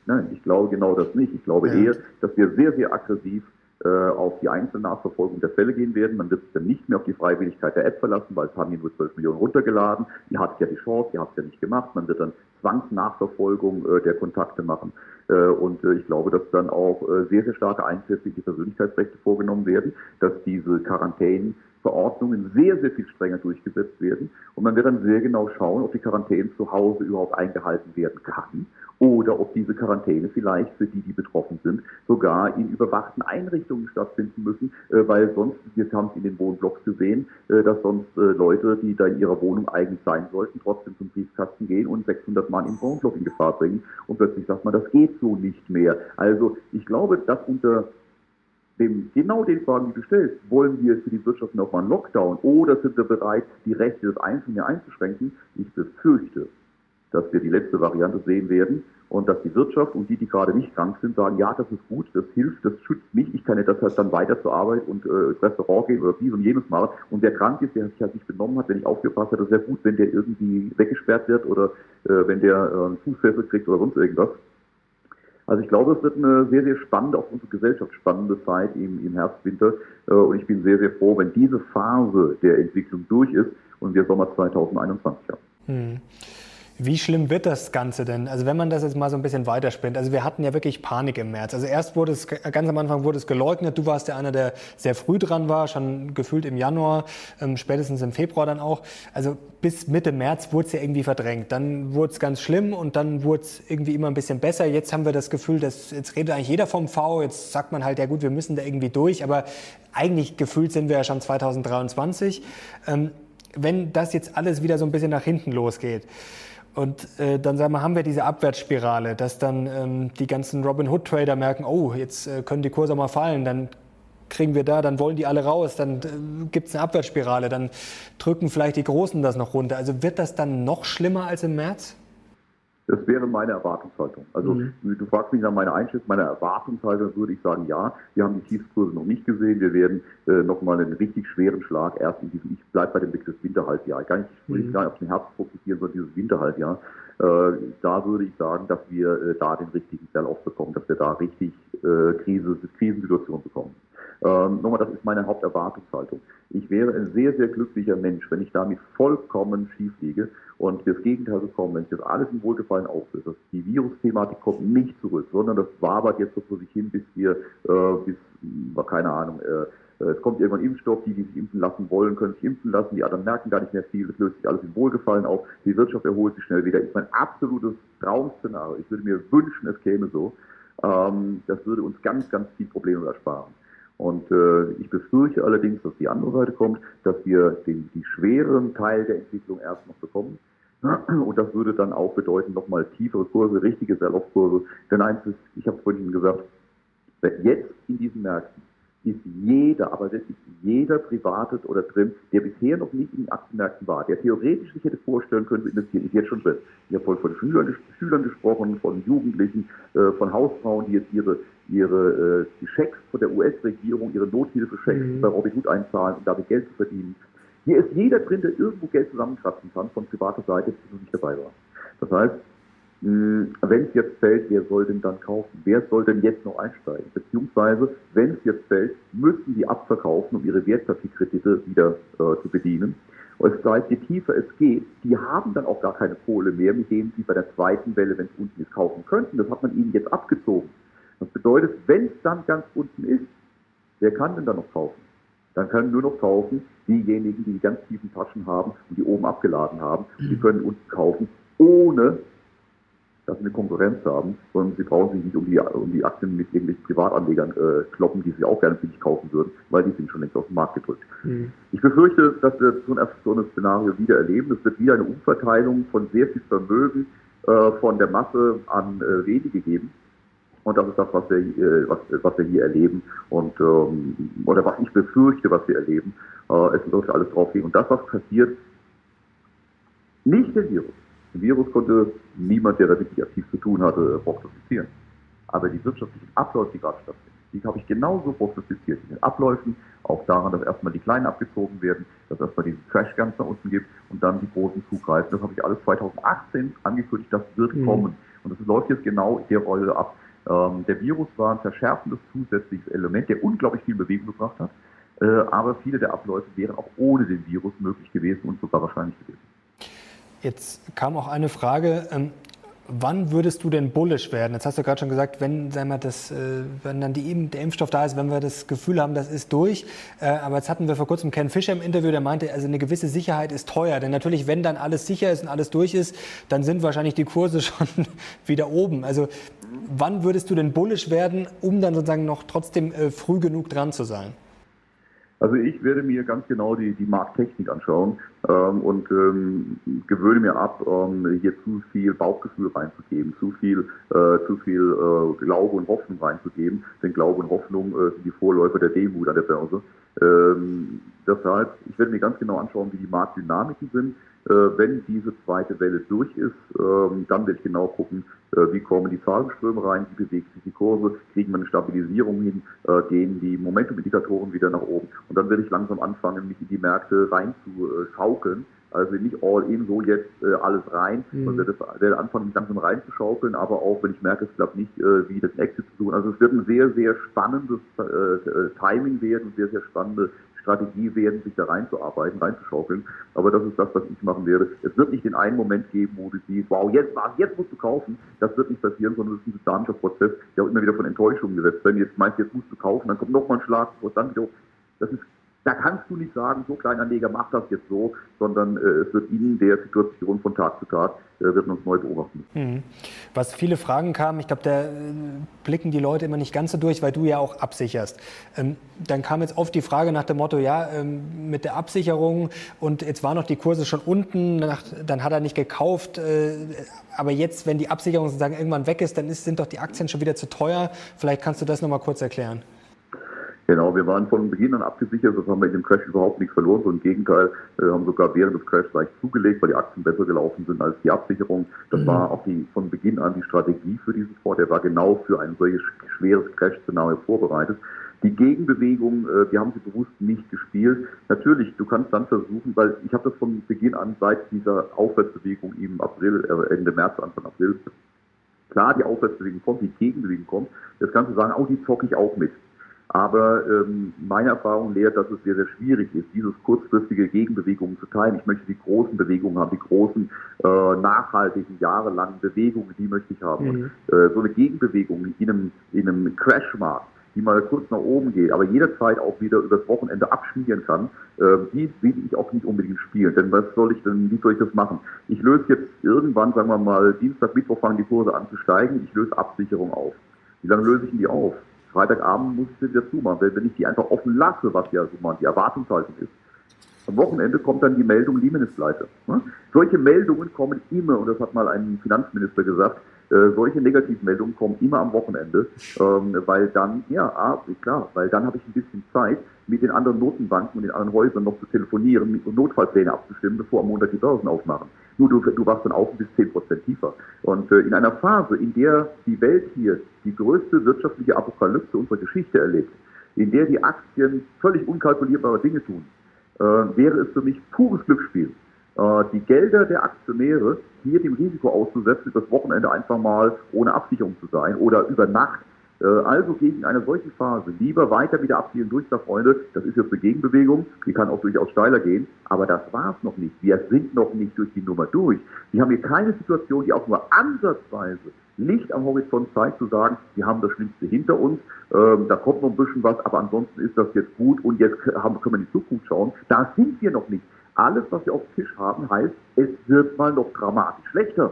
B: Nein, ich glaube genau das nicht. Ich glaube ja. eher, dass wir sehr, sehr aggressiv auf die Einzelnachverfolgung der Fälle gehen werden. Man wird sich dann nicht mehr auf die Freiwilligkeit der App verlassen, weil es haben hier nur 12 Millionen runtergeladen. Ihr habt ja die Chance, ihr habt es ja nicht gemacht. Man wird dann Zwangsnachverfolgung äh, der Kontakte machen. Äh, und äh, ich glaube, dass dann auch äh, sehr, sehr starke Eingriffe in die Persönlichkeitsrechte vorgenommen werden, dass diese Quarantänen Verordnungen sehr, sehr viel strenger durchgesetzt werden. Und man wird dann sehr genau schauen, ob die Quarantäne zu Hause überhaupt eingehalten werden kann oder ob diese Quarantäne vielleicht für die, die betroffen sind, sogar in überwachten Einrichtungen stattfinden müssen, äh, weil sonst, wir haben es in den Wohnblocks gesehen, äh, dass sonst äh, Leute, die da in ihrer Wohnung eigentlich sein sollten, trotzdem zum Briefkasten gehen und 600 Mann im Wohnblock in Gefahr bringen. Und plötzlich sagt man, das geht so nicht mehr. Also ich glaube, dass unter dem, genau den Fragen, die du stellst, wollen wir für die Wirtschaft nochmal einen Lockdown oder sind wir bereit, die Rechte des Einzelnen einzuschränken? Ich befürchte, dass wir die letzte Variante sehen werden und dass die Wirtschaft und die, die gerade nicht krank sind, sagen, ja, das ist gut, das hilft, das schützt mich, ich kann ja das halt dann weiter zur Arbeit und äh, ins Restaurant gehen oder dies und jenes machen. Und wer krank ist, der sich halt nicht benommen hat, wenn ich aufgepasst habe, das wäre gut, wenn der irgendwie weggesperrt wird oder äh, wenn der äh, einen Fußfessel kriegt oder sonst irgendwas. Also ich glaube, es wird eine sehr, sehr spannende, auch unsere Gesellschaft spannende Zeit im, im Herbst, Winter. Äh, und ich bin sehr, sehr froh, wenn diese Phase der Entwicklung durch ist und wir Sommer 2021 haben. Hm.
A: Wie schlimm wird das Ganze denn? Also wenn man das jetzt mal so ein bisschen weiterspinnt. Also wir hatten ja wirklich Panik im März. Also erst wurde es, ganz am Anfang wurde es geleugnet. Du warst ja einer, der sehr früh dran war, schon gefühlt im Januar, ähm, spätestens im Februar dann auch. Also bis Mitte März wurde es ja irgendwie verdrängt. Dann wurde es ganz schlimm und dann wurde es irgendwie immer ein bisschen besser. Jetzt haben wir das Gefühl, dass jetzt redet eigentlich jeder vom V. Jetzt sagt man halt, ja gut, wir müssen da irgendwie durch. Aber eigentlich gefühlt sind wir ja schon 2023. Ähm, wenn das jetzt alles wieder so ein bisschen nach hinten losgeht, und äh, dann sagen wir, haben wir diese Abwärtsspirale, dass dann ähm, die ganzen Robin Hood Trader merken, oh, jetzt äh, können die Kurse mal fallen, dann kriegen wir da, dann wollen die alle raus, dann äh, gibt es eine Abwärtsspirale, dann drücken vielleicht die Großen das noch runter. Also wird das dann noch schlimmer als im März?
B: Das wäre meine Erwartungshaltung. Also mhm. du fragst mich nach meiner Einschätzung, meine Erwartungshaltung würde ich sagen, ja, wir haben die Tiefskurse noch nicht gesehen. Wir werden äh, nochmal einen richtig schweren Schlag erst in diesem, ich bleibe bei dem Begriff Winterhalbjahr. Gar nicht, mhm. gar nicht auf den Herbst fokussieren, sondern dieses Winterhalbjahr. Äh, da würde ich sagen, dass wir äh, da den richtigen Sell-Off bekommen, dass wir da richtig äh, Krise, Krisensituation bekommen. Ähm, nochmal, das ist meine Haupterwartungshaltung. Ich wäre ein sehr, sehr glücklicher Mensch, wenn ich damit vollkommen schief liege und das Gegenteil bekomme, wenn ich das alles im Wohlgefallen auflöse. Die Virusthematik kommt nicht zurück, sondern das wabert jetzt so vor sich hin, bis wir, äh, bis, äh, keine Ahnung, äh, es kommt irgendwann Impfstoff, die, die sich impfen lassen wollen, können sich impfen lassen, die anderen merken gar nicht mehr viel, es löst sich alles im Wohlgefallen auf, die Wirtschaft erholt sich schnell wieder. Ist mein absolutes Traumszenario. Ich würde mir wünschen, es käme so. Ähm, das würde uns ganz, ganz viel Probleme ersparen. Und äh, ich befürchte allerdings, dass die andere Seite kommt, dass wir den die schweren Teil der Entwicklung erst noch bekommen. Und das würde dann auch bedeuten, nochmal tiefere Kurse, richtige Sell-Off-Kurse. Denn eins ist, ich habe vorhin gesagt, jetzt in diesen Märkten ist jeder, aber wirklich jeder Private oder drin, der bisher noch nicht in den Aktienmärkten war, der theoretisch sich hätte vorstellen können, zu investieren, ist jetzt schon drin. Ich habe vorhin von Schülern, Schülern gesprochen, von Jugendlichen, äh, von Hausfrauen, die jetzt ihre, ihre äh, die Schecks von der US-Regierung, ihre Nothilfe-Schecks mhm. bei Robinhood einzahlen, um damit Geld zu verdienen. Hier ist jeder drin, der irgendwo Geld zusammenkratzen kann, von privater Seite, die noch nicht dabei war. Das heißt, wenn es jetzt fällt, wer soll denn dann kaufen? Wer soll denn jetzt noch einsteigen? Beziehungsweise, wenn es jetzt fällt, müssen die abverkaufen, um ihre Wertpapierkredite wieder äh, zu bedienen. Und das heißt, je tiefer es geht, die haben dann auch gar keine Kohle mehr, mit denen sie bei der zweiten Welle, wenn es unten ist, kaufen könnten. Das hat man ihnen jetzt abgezogen. Das bedeutet, wenn es dann ganz unten ist, wer kann denn dann noch kaufen? Dann können nur noch kaufen diejenigen, die die ganz tiefen Taschen haben und die oben abgeladen haben. Und die können unten kaufen, ohne dass sie eine Konkurrenz haben, sondern sie brauchen sich nicht um die, um die Aktien mit irgendwelchen Privatanlegern äh, kloppen, die sie auch gerne für sich kaufen würden, weil die sind schon längst auf den Markt gedrückt. Mhm. Ich befürchte, dass wir so ein, so ein Szenario wieder erleben. Es wird wieder eine Umverteilung von sehr viel Vermögen äh, von der Masse an äh, wenige geben. Und das ist das, was wir, äh, was, was wir hier erleben und ähm, oder was ich befürchte, was wir erleben. Äh, es wird alles drauf gehen. Und das, was passiert, nicht der Virus, Virus konnte niemand, der da wirklich aktiv zu tun hatte, prognostizieren. Aber die wirtschaftlichen Abläufe, die gerade stattfinden, die habe ich genauso prognostiziert. In den Abläufen, auch daran, dass erstmal die Kleinen abgezogen werden, dass erstmal diesen Crash ganz nach unten gibt und dann die Großen zugreifen. Das habe ich alles 2018 angekündigt, das wird mhm. kommen. Und das läuft jetzt genau der Rolle ab. Ähm, der Virus war ein verschärfendes zusätzliches Element, der unglaublich viel Bewegung gebracht hat. Äh, aber viele der Abläufe wären auch ohne den Virus möglich gewesen und sogar wahrscheinlich gewesen.
A: Jetzt kam auch eine Frage, ähm, wann würdest du denn bullisch werden? Jetzt hast du gerade schon gesagt, wenn, sagen wir, das, äh, wenn dann die, der Impfstoff da ist, wenn wir das Gefühl haben, das ist durch. Äh, aber jetzt hatten wir vor kurzem Ken Fischer im Interview, der meinte, also eine gewisse Sicherheit ist teuer. Denn natürlich, wenn dann alles sicher ist und alles durch ist, dann sind wahrscheinlich die Kurse schon wieder oben. Also wann würdest du denn bullisch werden, um dann sozusagen noch trotzdem äh, früh genug dran zu sein?
B: Also ich werde mir ganz genau die, die Markttechnik anschauen ähm, und ähm, gewöhne mir ab, ähm, hier zu viel Bauchgefühl reinzugeben, zu viel, äh, zu viel äh, Glaube und Hoffnung reinzugeben. Denn Glaube und Hoffnung äh, sind die Vorläufer der Demut an der Börse. Ähm, deshalb, ich werde mir ganz genau anschauen, wie die Marktdynamiken sind. Äh, wenn diese zweite Welle durch ist, ähm, dann werde ich genau gucken, äh, wie kommen die Zahlungsströme rein, wie bewegt sich die Kurse, kriegen wir eine Stabilisierung hin, äh, gehen die Momentumindikatoren wieder nach oben. Und dann werde ich langsam anfangen, mich in die Märkte reinzuschaukeln, Also nicht all in, so jetzt alles rein, mhm. man wird werde anfangen, mich langsam reinzuschaukeln, aber auch, wenn ich merke, es klappt nicht, wie das Exit zu tun. Also es wird ein sehr, sehr spannendes Timing werden und sehr, sehr spannende Strategie werden, sich da reinzuarbeiten, reinzuschaukeln. Aber das ist das, was ich machen werde. Es wird nicht den einen Moment geben, wo du siehst, wow, jetzt, jetzt musst du kaufen. Das wird nicht passieren, sondern es ist ein dynamischer Prozess, der auch immer wieder von Enttäuschungen gesetzt wird. Jetzt meinst du, jetzt musst du kaufen, dann kommt nochmal ein Schlag, und dann wieder, das ist da kannst du nicht sagen, so Kleinanleger macht das jetzt so, sondern äh, es wird in der Situation von Tag zu Tag, äh, wird uns neu beobachten. Mhm.
A: Was viele Fragen kamen, ich glaube, da äh, blicken die Leute immer nicht ganz so durch, weil du ja auch absicherst. Ähm, dann kam jetzt oft die Frage nach dem Motto, ja, ähm, mit der Absicherung und jetzt waren noch die Kurse schon unten, nach, dann hat er nicht gekauft, äh, aber jetzt, wenn die Absicherung sozusagen irgendwann weg ist, dann ist, sind doch die Aktien schon wieder zu teuer. Vielleicht kannst du das nochmal kurz erklären.
B: Genau, wir waren von Beginn an abgesichert, das haben wir in dem Crash überhaupt nichts verloren, so im Gegenteil, wir haben sogar während des Crashs leicht zugelegt, weil die Aktien besser gelaufen sind als die Absicherung. Das mhm. war auch die, von Beginn an die Strategie für diesen Fonds, der war genau für ein solches schweres Crash-Szenario vorbereitet. Die Gegenbewegung, äh, wir haben sie bewusst nicht gespielt. Natürlich, du kannst dann versuchen, weil ich habe das von Beginn an seit dieser Aufwärtsbewegung im April, äh, Ende März, Anfang April, klar, die Aufwärtsbewegung kommt, die Gegenbewegung kommt. Das du sagen, oh, die zocke ich auch mit. Aber ähm, meine Erfahrung lehrt, dass es sehr, sehr schwierig ist, dieses kurzfristige Gegenbewegungen zu teilen. Ich möchte die großen Bewegungen haben, die großen, äh, nachhaltigen, jahrelangen Bewegungen, die möchte ich haben. Mhm. Und, äh, so eine Gegenbewegung in einem, in einem Crashmarkt, die mal kurz nach oben geht, aber jederzeit auch wieder übers Wochenende abschmieren kann, äh, die will ich auch nicht unbedingt spielen. Denn was soll ich denn, wie soll ich das machen? Ich löse jetzt irgendwann, sagen wir mal, Dienstag, Mittwoch fangen die Kurse an zu steigen, ich löse Absicherung auf. Wie lange löse ich denn die auf? Freitagabend muss ich sie wieder zumachen. Weil wenn ich die einfach offen lasse, was ja so mal die Erwartungshaltung ist, am Wochenende kommt dann die Meldung, Lehman ist pleite. Ne? Solche Meldungen kommen immer, und das hat mal ein Finanzminister gesagt, äh, solche Negativmeldungen kommen immer am Wochenende, ähm, weil dann, ja, ah, klar, weil dann habe ich ein bisschen Zeit, mit den anderen Notenbanken und den anderen Häusern noch zu telefonieren und Notfallpläne abzustimmen, bevor am Montag die Börsen aufmachen. Nur du, du wachst dann auf bis 10 Prozent tiefer. Und äh, in einer Phase, in der die Welt hier die größte wirtschaftliche Apokalypse unserer Geschichte erlebt, in der die Aktien völlig unkalkulierbare Dinge tun, äh, wäre es für mich pures Glücksspiel, äh, die Gelder der Aktionäre hier dem Risiko auszusetzen, das Wochenende einfach mal ohne Absicherung zu sein oder über Nacht äh, also gegen eine solche Phase lieber weiter wieder abzielen durch, da Freunde, das ist jetzt eine Gegenbewegung, die kann auch durchaus steiler gehen, aber das war es noch nicht. Wir sind noch nicht durch die Nummer durch. Wir haben hier keine Situation, die auch nur ansatzweise Licht am Horizont zeigt, zu sagen, wir haben das Schlimmste hinter uns, ähm, da kommt noch ein bisschen was, aber ansonsten ist das jetzt gut und jetzt haben, können wir in die Zukunft schauen. Da sind wir noch nicht. Alles, was wir auf dem Tisch haben, heißt, es wird mal noch dramatisch schlechter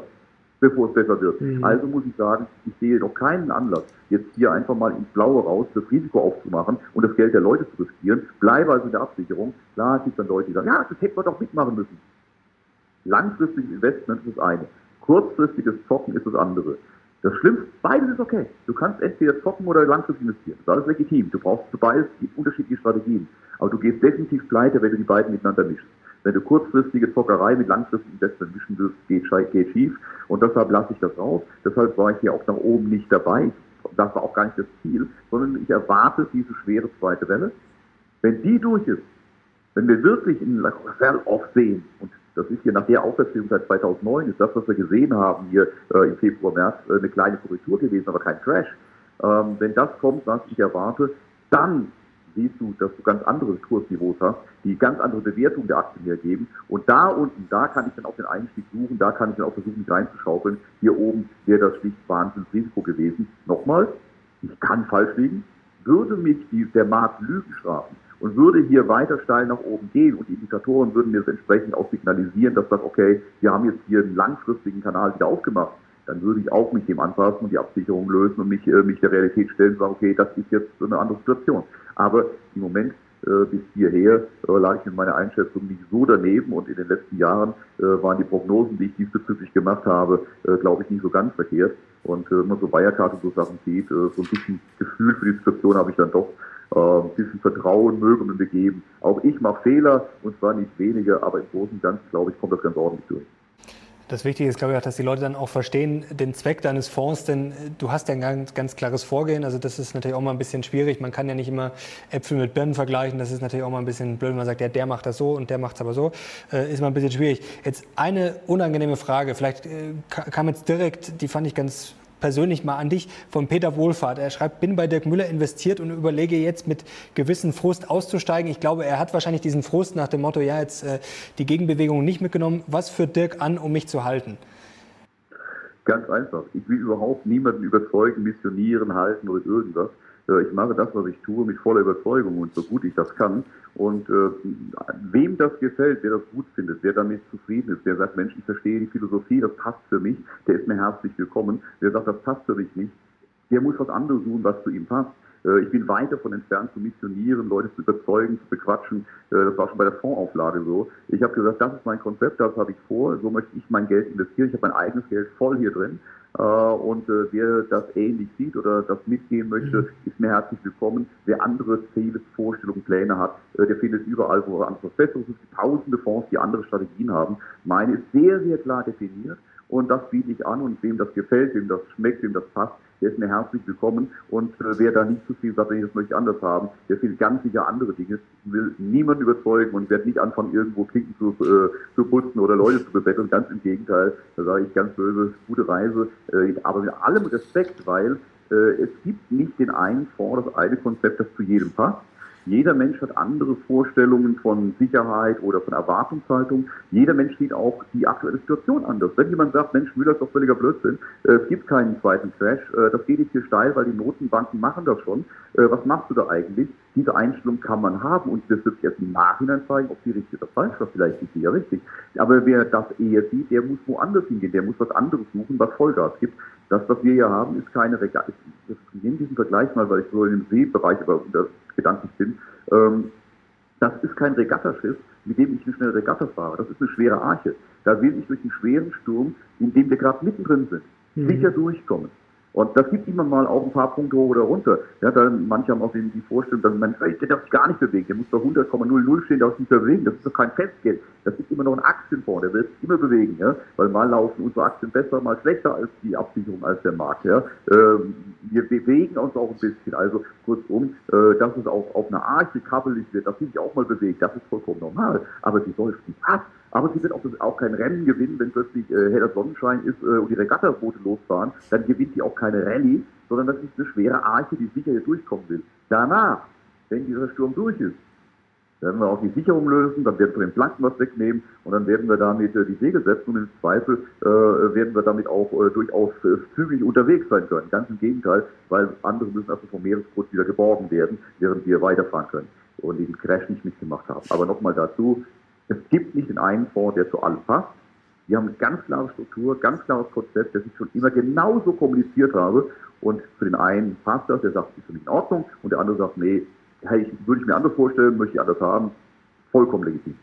B: bevor es besser wird. Mhm. Also muss ich sagen, ich sehe noch keinen Anlass, jetzt hier einfach mal ins Blaue raus das Risiko aufzumachen und das Geld der Leute zu riskieren. Bleibe also in der Absicherung. Klar, es gibt dann Leute, die sagen, ja, das hätten wir doch mitmachen müssen. Langfristiges Investment ist das eine. Kurzfristiges Zocken ist das andere. Das Schlimmste, beides ist okay. Du kannst entweder zocken oder langfristig investieren. Das ist alles legitim. Du brauchst für beides unterschiedliche Strategien. Aber du gehst definitiv pleite, wenn du die beiden miteinander mischst. Wenn du kurzfristige Zockerei mit langfristigen Investment mischen willst, geht, geht schief. Und deshalb lasse ich das raus. Deshalb war ich hier auch nach oben nicht dabei. Das war auch gar nicht das Ziel, sondern ich erwarte diese schwere zweite Welle. Wenn die durch ist, wenn wir wirklich einen Sell-Off sehen, und das ist hier nach der Aufwärtsbewegung seit 2009, ist das, was wir gesehen haben hier äh, im Februar, März, äh, eine kleine Korrektur gewesen, aber kein Crash. Ähm, wenn das kommt, was ich erwarte, dann siehst du, dass du ganz andere Kursniveaus hast, die ganz andere Bewertungen der Aktien hergeben. Und da unten, da kann ich dann auch den Einstieg suchen, da kann ich dann auch versuchen, mich reinzuschaukeln. Hier oben wäre das schlicht Wahnsinnsrisiko gewesen. Nochmal, ich kann falsch liegen, würde mich die, der Markt Lügen strafen und würde hier weiter steil nach oben gehen und die Indikatoren würden mir das entsprechend auch signalisieren, dass das, okay, wir haben jetzt hier einen langfristigen Kanal wieder aufgemacht, dann würde ich auch mich dem anpassen und die Absicherung lösen und mich, äh, mich der Realität stellen und sagen, okay, das ist jetzt eine andere Situation. Aber im Moment äh, bis hierher äh, lag ich in meiner Einschätzung nicht so daneben und in den letzten Jahren äh, waren die Prognosen, die ich diesbezüglich gemacht habe, glaube ich, nicht so ganz verkehrt. Und wenn man so Wirecard und so Sachen sieht, so ein bisschen Gefühl für die Situation habe ich dann doch ein bisschen Vertrauen mögen wir geben. Auch ich mache Fehler und zwar nicht wenige, aber im Großen und Ganzen, glaube ich, kommt das ganz ordentlich durch.
A: Das Wichtige ist, glaube ich, auch, dass die Leute dann auch verstehen den Zweck deines Fonds, denn äh, du hast ja ein ganz, ganz klares Vorgehen. Also das ist natürlich auch mal ein bisschen schwierig. Man kann ja nicht immer Äpfel mit Birnen vergleichen. Das ist natürlich auch mal ein bisschen blöd, wenn man sagt, ja, der macht das so und der macht es aber so. Äh, ist mal ein bisschen schwierig. Jetzt eine unangenehme Frage. Vielleicht äh, kam jetzt direkt, die fand ich ganz persönlich mal an dich von Peter Wohlfahrt. Er schreibt, bin bei Dirk Müller investiert und überlege jetzt mit gewissem Frust auszusteigen. Ich glaube, er hat wahrscheinlich diesen Frust nach dem Motto, ja, jetzt äh, die Gegenbewegung nicht mitgenommen. Was führt Dirk an, um mich zu halten?
B: Ganz einfach. Ich will überhaupt niemanden überzeugen, missionieren, halten oder irgendwas. Äh, ich mache das, was ich tue, mit voller Überzeugung und so gut ich das kann. Und äh, wem das gefällt, wer das gut findet, wer damit zufrieden ist, wer sagt, Mensch, ich verstehe die Philosophie, das passt für mich, der ist mir herzlich willkommen. Wer sagt, das passt für mich nicht, der muss was anderes suchen, was zu ihm passt. Äh, ich bin weit davon entfernt zu missionieren, Leute zu überzeugen, zu bequatschen. Äh, das war schon bei der Fondsauflage so. Ich habe gesagt, das ist mein Konzept, das habe ich vor, so möchte ich mein Geld investieren. Ich habe mein eigenes Geld voll hier drin. Äh, und wer das ähnlich sieht oder das mitgehen möchte, mhm. ist mir herzlich willkommen. Wer andere Ziele, Vorstellungen, Pläne hat, der findet überall, wo er ist. Es gibt tausende Fonds, die andere Strategien haben. Meine ist sehr, sehr klar definiert. Und das biete ich an und wem das gefällt, wem das schmeckt, wem das passt, der ist mir herzlich willkommen. Und äh, wer da nicht zu viel sagt, nee, das möchte ich anders haben, der findet ganz sicher andere Dinge. Ich will niemanden überzeugen und werde nicht anfangen, irgendwo Klinken zu, äh, zu putzen oder Leute zu bebetteln. Ganz im Gegenteil, da sage ich ganz böse, gute Reise. Äh, aber mit allem Respekt, weil äh, es gibt nicht den einen Fonds, das eine Konzept, das zu jedem passt. Jeder Mensch hat andere Vorstellungen von Sicherheit oder von Erwartungshaltung. Jeder Mensch sieht auch die aktuelle Situation anders. Wenn jemand sagt, Mensch, Müller ist doch völliger Blödsinn, äh, es gibt keinen zweiten Crash, äh, das geht jetzt hier steil, weil die Notenbanken machen das schon. Äh, was machst du da eigentlich? Diese Einstellung kann man haben und das wird erst im Nachhinein zeigen, ob die richtig oder falsch war. Vielleicht ist sie ja richtig. Aber wer das eher sieht, der muss woanders hingehen, der muss was anderes suchen, was Vollgas gibt. Das, was wir hier haben, ist keine Regatta. Ich nehme diesen Vergleich mal, weil ich so dem Seebereich aber gedanklich bin. Ähm, das ist kein Regattaschiff, mit dem ich eine schnelle Regatta fahre. Das ist eine schwere Arche. Da will ich durch einen schweren Sturm, in dem wir gerade mittendrin sind, mhm. sicher durchkommen. Und das gibt immer mal auch ein paar Punkte hoch oder runter. Ja, dann manche haben auch die, die Vorstellung, dass man, der darf sich gar nicht bewegen, der muss bei 100,00 stehen, darf sich nicht bewegen. Das ist doch kein Festgeld. Das ist immer noch ein Aktienfonds, der wird sich immer bewegen, ja. Weil mal laufen unsere Aktien besser, mal schlechter als die Absicherung, als der Markt, ja. Ähm, wir bewegen uns auch ein bisschen. Also kurzum, äh, dass es auch auf einer Arche kabbelig wird, dass sie sich auch mal bewegt, das ist vollkommen normal. Aber sie läuft nicht ab. Aber sie wird auch, auch kein Rennen gewinnen, wenn plötzlich äh, heller Sonnenschein ist äh, und die Regattaboote losfahren. Dann gewinnt sie auch keine Rallye, sondern das ist eine schwere Arche, die sicher hier durchkommen will. Danach, wenn dieser Sturm durch ist, werden wir auch die Sicherung lösen, dann werden wir den Planken was wegnehmen und dann werden wir damit äh, die Segel setzen und im Zweifel äh, werden wir damit auch äh, durchaus äh, zügig unterwegs sein können. Ganz im Gegenteil, weil andere müssen also vom Meeresgrund wieder geborgen werden, während wir weiterfahren können und den Crash nicht mitgemacht haben. Aber nochmal dazu, es gibt nicht den einen Fonds, der zu allem passt. Wir haben eine ganz klare Struktur, ganz klares Konzept, das ich schon immer genauso kommuniziert habe. Und für den einen passt das, der sagt, ist für mich in Ordnung. Und der andere sagt, nee, würde ich mir anders vorstellen, möchte ich anders haben. Vollkommen legitim.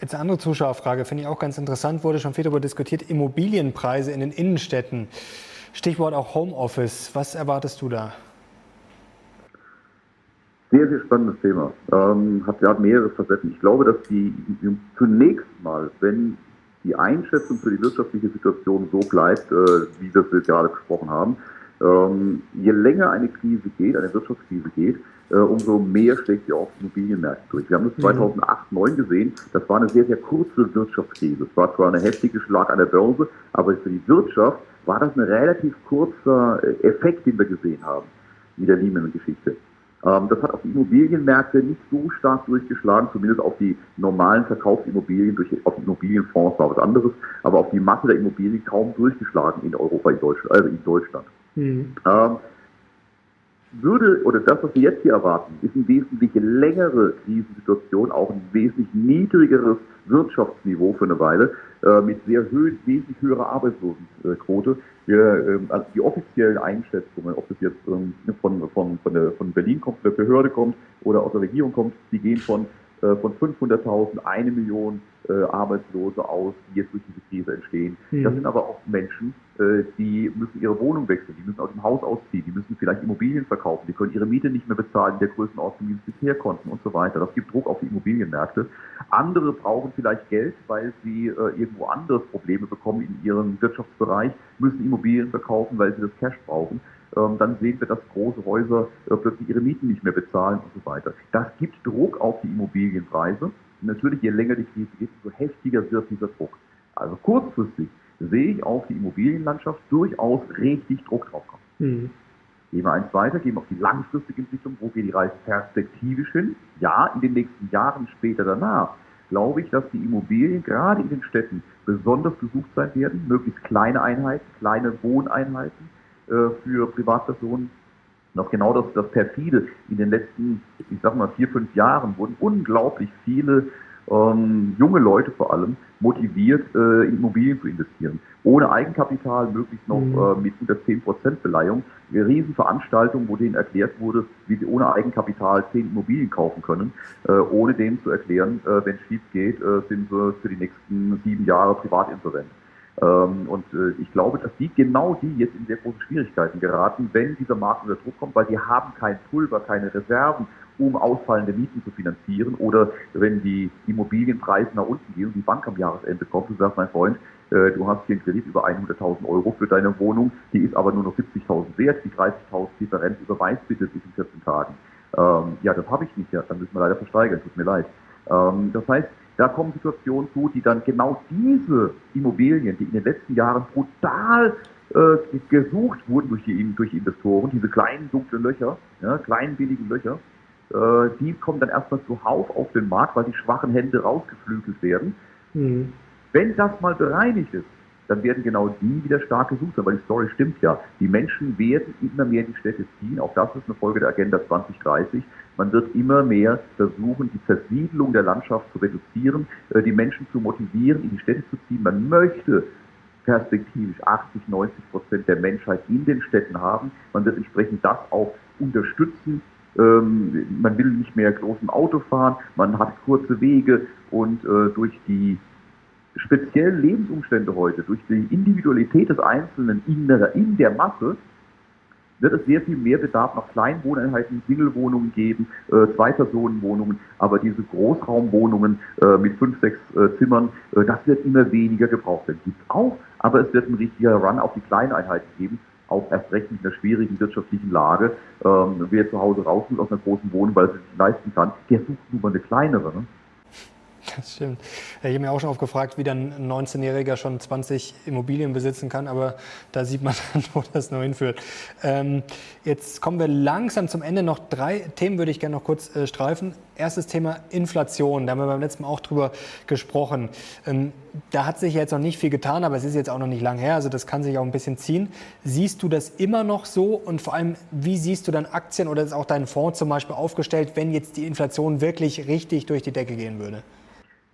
A: Jetzt eine andere Zuschauerfrage, finde ich auch ganz interessant, wurde schon viel darüber diskutiert, Immobilienpreise in den Innenstädten. Stichwort auch Homeoffice. Was erwartest du da?
B: Sehr, sehr spannendes Thema. Ähm, hat, hat mehrere Facetten. Ich glaube, dass die zunächst mal, wenn die Einschätzung für die wirtschaftliche Situation so bleibt, äh, wie wir es gerade besprochen haben, ähm, je länger eine Krise geht, eine Wirtschaftskrise geht, äh, umso mehr schlägt sie auf Immobilienmärkte durch. Wir haben das 2008, 2009 gesehen. Das war eine sehr, sehr kurze Wirtschaftskrise. Es war zwar eine heftige Schlag an der Börse, aber für die Wirtschaft war das ein relativ kurzer äh, Effekt, den wir gesehen haben mit der Lehman-Geschichte. Ähm, das hat auf die Immobilienmärkte nicht so stark durchgeschlagen, zumindest auf die normalen Verkaufsimmobilien, durch, auf die Immobilienfonds war was anderes, aber auf die Masse der Immobilien kaum durchgeschlagen in Europa, in Deutschland. Also in Deutschland. Mhm. Ähm, würde, oder das, was wir jetzt hier erwarten, ist eine wesentlich längere Krisensituation, auch ein wesentlich niedrigeres Wirtschaftsniveau für eine Weile, äh, mit sehr hö wesentlich höherer Arbeitslosenquote. Wir, also die offiziellen Einschätzungen, ob das jetzt ähm, von, von, von, der, von Berlin kommt, von der Behörde kommt oder aus der Regierung kommt, die gehen von äh, von 500.000 eine Million äh, Arbeitslose aus, die jetzt durch diese Krise entstehen. Mhm. Das sind aber auch Menschen, äh, die müssen ihre Wohnung wechseln, die müssen aus dem Haus ausziehen, die müssen vielleicht Immobilien verkaufen, die können ihre Miete nicht mehr bezahlen in der Größenordnung, wie sie es bisher konnten und so weiter. Das gibt Druck auf die Immobilienmärkte. Andere brauchen vielleicht Geld, weil sie äh, irgendwo anders Probleme bekommen in ihrem Wirtschaftsbereich, müssen Immobilien verkaufen, weil sie das Cash brauchen. Ähm, dann sehen wir, dass große Häuser äh, plötzlich ihre Mieten nicht mehr bezahlen und so weiter. Das gibt Druck auf die Immobilienpreise. Und natürlich, je länger die Krise geht, desto heftiger wird dieser Druck. Also kurzfristig sehe ich auf die Immobilienlandschaft durchaus richtig Druck drauf kommen. Mhm. Gehen wir eins weiter, gehen wir auf die langfristige Entwicklung. Wo geht die Reise perspektivisch hin? Ja, in den nächsten Jahren später danach glaube ich, dass die Immobilien gerade in den Städten besonders gesucht sein werden. Möglichst kleine Einheiten, kleine Wohneinheiten für Privatpersonen. Noch genau das, das perfide. In den letzten, ich sag mal, vier, fünf Jahren wurden unglaublich viele ähm, junge Leute vor allem motiviert, äh, in Immobilien zu investieren. Ohne Eigenkapital, möglichst noch mhm. äh, mit 110 Prozent Beleihung. Eine Riesenveranstaltung, wo denen erklärt wurde, wie sie ohne Eigenkapital zehn Immobilien kaufen können, äh, ohne denen zu erklären, äh, wenn es schief geht, äh, sind sie für die nächsten sieben Jahre privatinsolvent. Ähm, und äh, ich glaube, dass die genau die jetzt in sehr große Schwierigkeiten geraten, wenn dieser Markt unter Druck kommt, weil die haben kein Pulver, keine Reserven, um ausfallende Mieten zu finanzieren. Oder wenn die Immobilienpreise nach unten gehen und die Bank am Jahresende kommt und sagt, mein Freund, äh, du hast hier einen Kredit über 100.000 Euro für deine Wohnung, die ist aber nur noch 70.000 wert, die 30.000 Differenz überweist bitte bis in 14 Tagen. Ähm, ja, das habe ich nicht, ja, dann müssen wir leider versteigern, tut mir leid. Ähm, das heißt, da kommen Situationen zu, die dann genau diese Immobilien, die in den letzten Jahren brutal äh, gesucht wurden durch die, durch die Investoren, diese kleinen dunklen Löcher, ja, kleinen billigen Löcher, äh, die kommen dann erstmal zuhauf auf den Markt, weil die schwachen Hände rausgeflügelt werden. Mhm. Wenn das mal bereinigt ist, dann werden genau die wieder stark gesucht sein, weil die Story stimmt ja. Die Menschen werden immer mehr in die Städte ziehen. Auch das ist eine Folge der Agenda 2030. Man wird immer mehr versuchen, die Zersiedlung der Landschaft zu reduzieren, äh, die Menschen zu motivieren, in die Städte zu ziehen. Man möchte perspektivisch 80, 90 Prozent der Menschheit in den Städten haben. Man wird entsprechend das auch unterstützen. Ähm, man will nicht mehr groß im Auto fahren, man hat kurze Wege und äh, durch die speziellen Lebensumstände heute, durch die Individualität des Einzelnen in der, in der Masse, wird es sehr viel mehr Bedarf nach Kleinwohneinheiten, Singlewohnungen geben, äh, Zwei-Personen-Wohnungen, aber diese Großraumwohnungen äh, mit fünf, sechs äh, Zimmern, äh, das wird immer weniger gebraucht werden. Gibt auch, aber es wird ein richtiger Run auf die Kleineinheiten geben, auch erst recht mit einer schwierigen wirtschaftlichen Lage. Ähm, wer zu Hause raus muss aus einer großen Wohnung, weil er sich leisten kann, der sucht nur mal eine kleinere. Ne?
A: Das stimmt. Ich habe mir auch schon oft gefragt, wie dann ein 19-Jähriger schon 20 Immobilien besitzen kann, aber da sieht man dann, wo das noch hinführt. Ähm, jetzt kommen wir langsam zum Ende. Noch drei Themen würde ich gerne noch kurz äh, streifen. Erstes Thema Inflation. Da haben wir beim letzten Mal auch drüber gesprochen. Ähm, da hat sich jetzt noch nicht viel getan, aber es ist jetzt auch noch nicht lang her. Also das kann sich auch ein bisschen ziehen. Siehst du das immer noch so? Und vor allem, wie siehst du dann Aktien oder ist auch dein Fonds zum Beispiel aufgestellt, wenn jetzt die Inflation wirklich richtig durch die Decke gehen würde?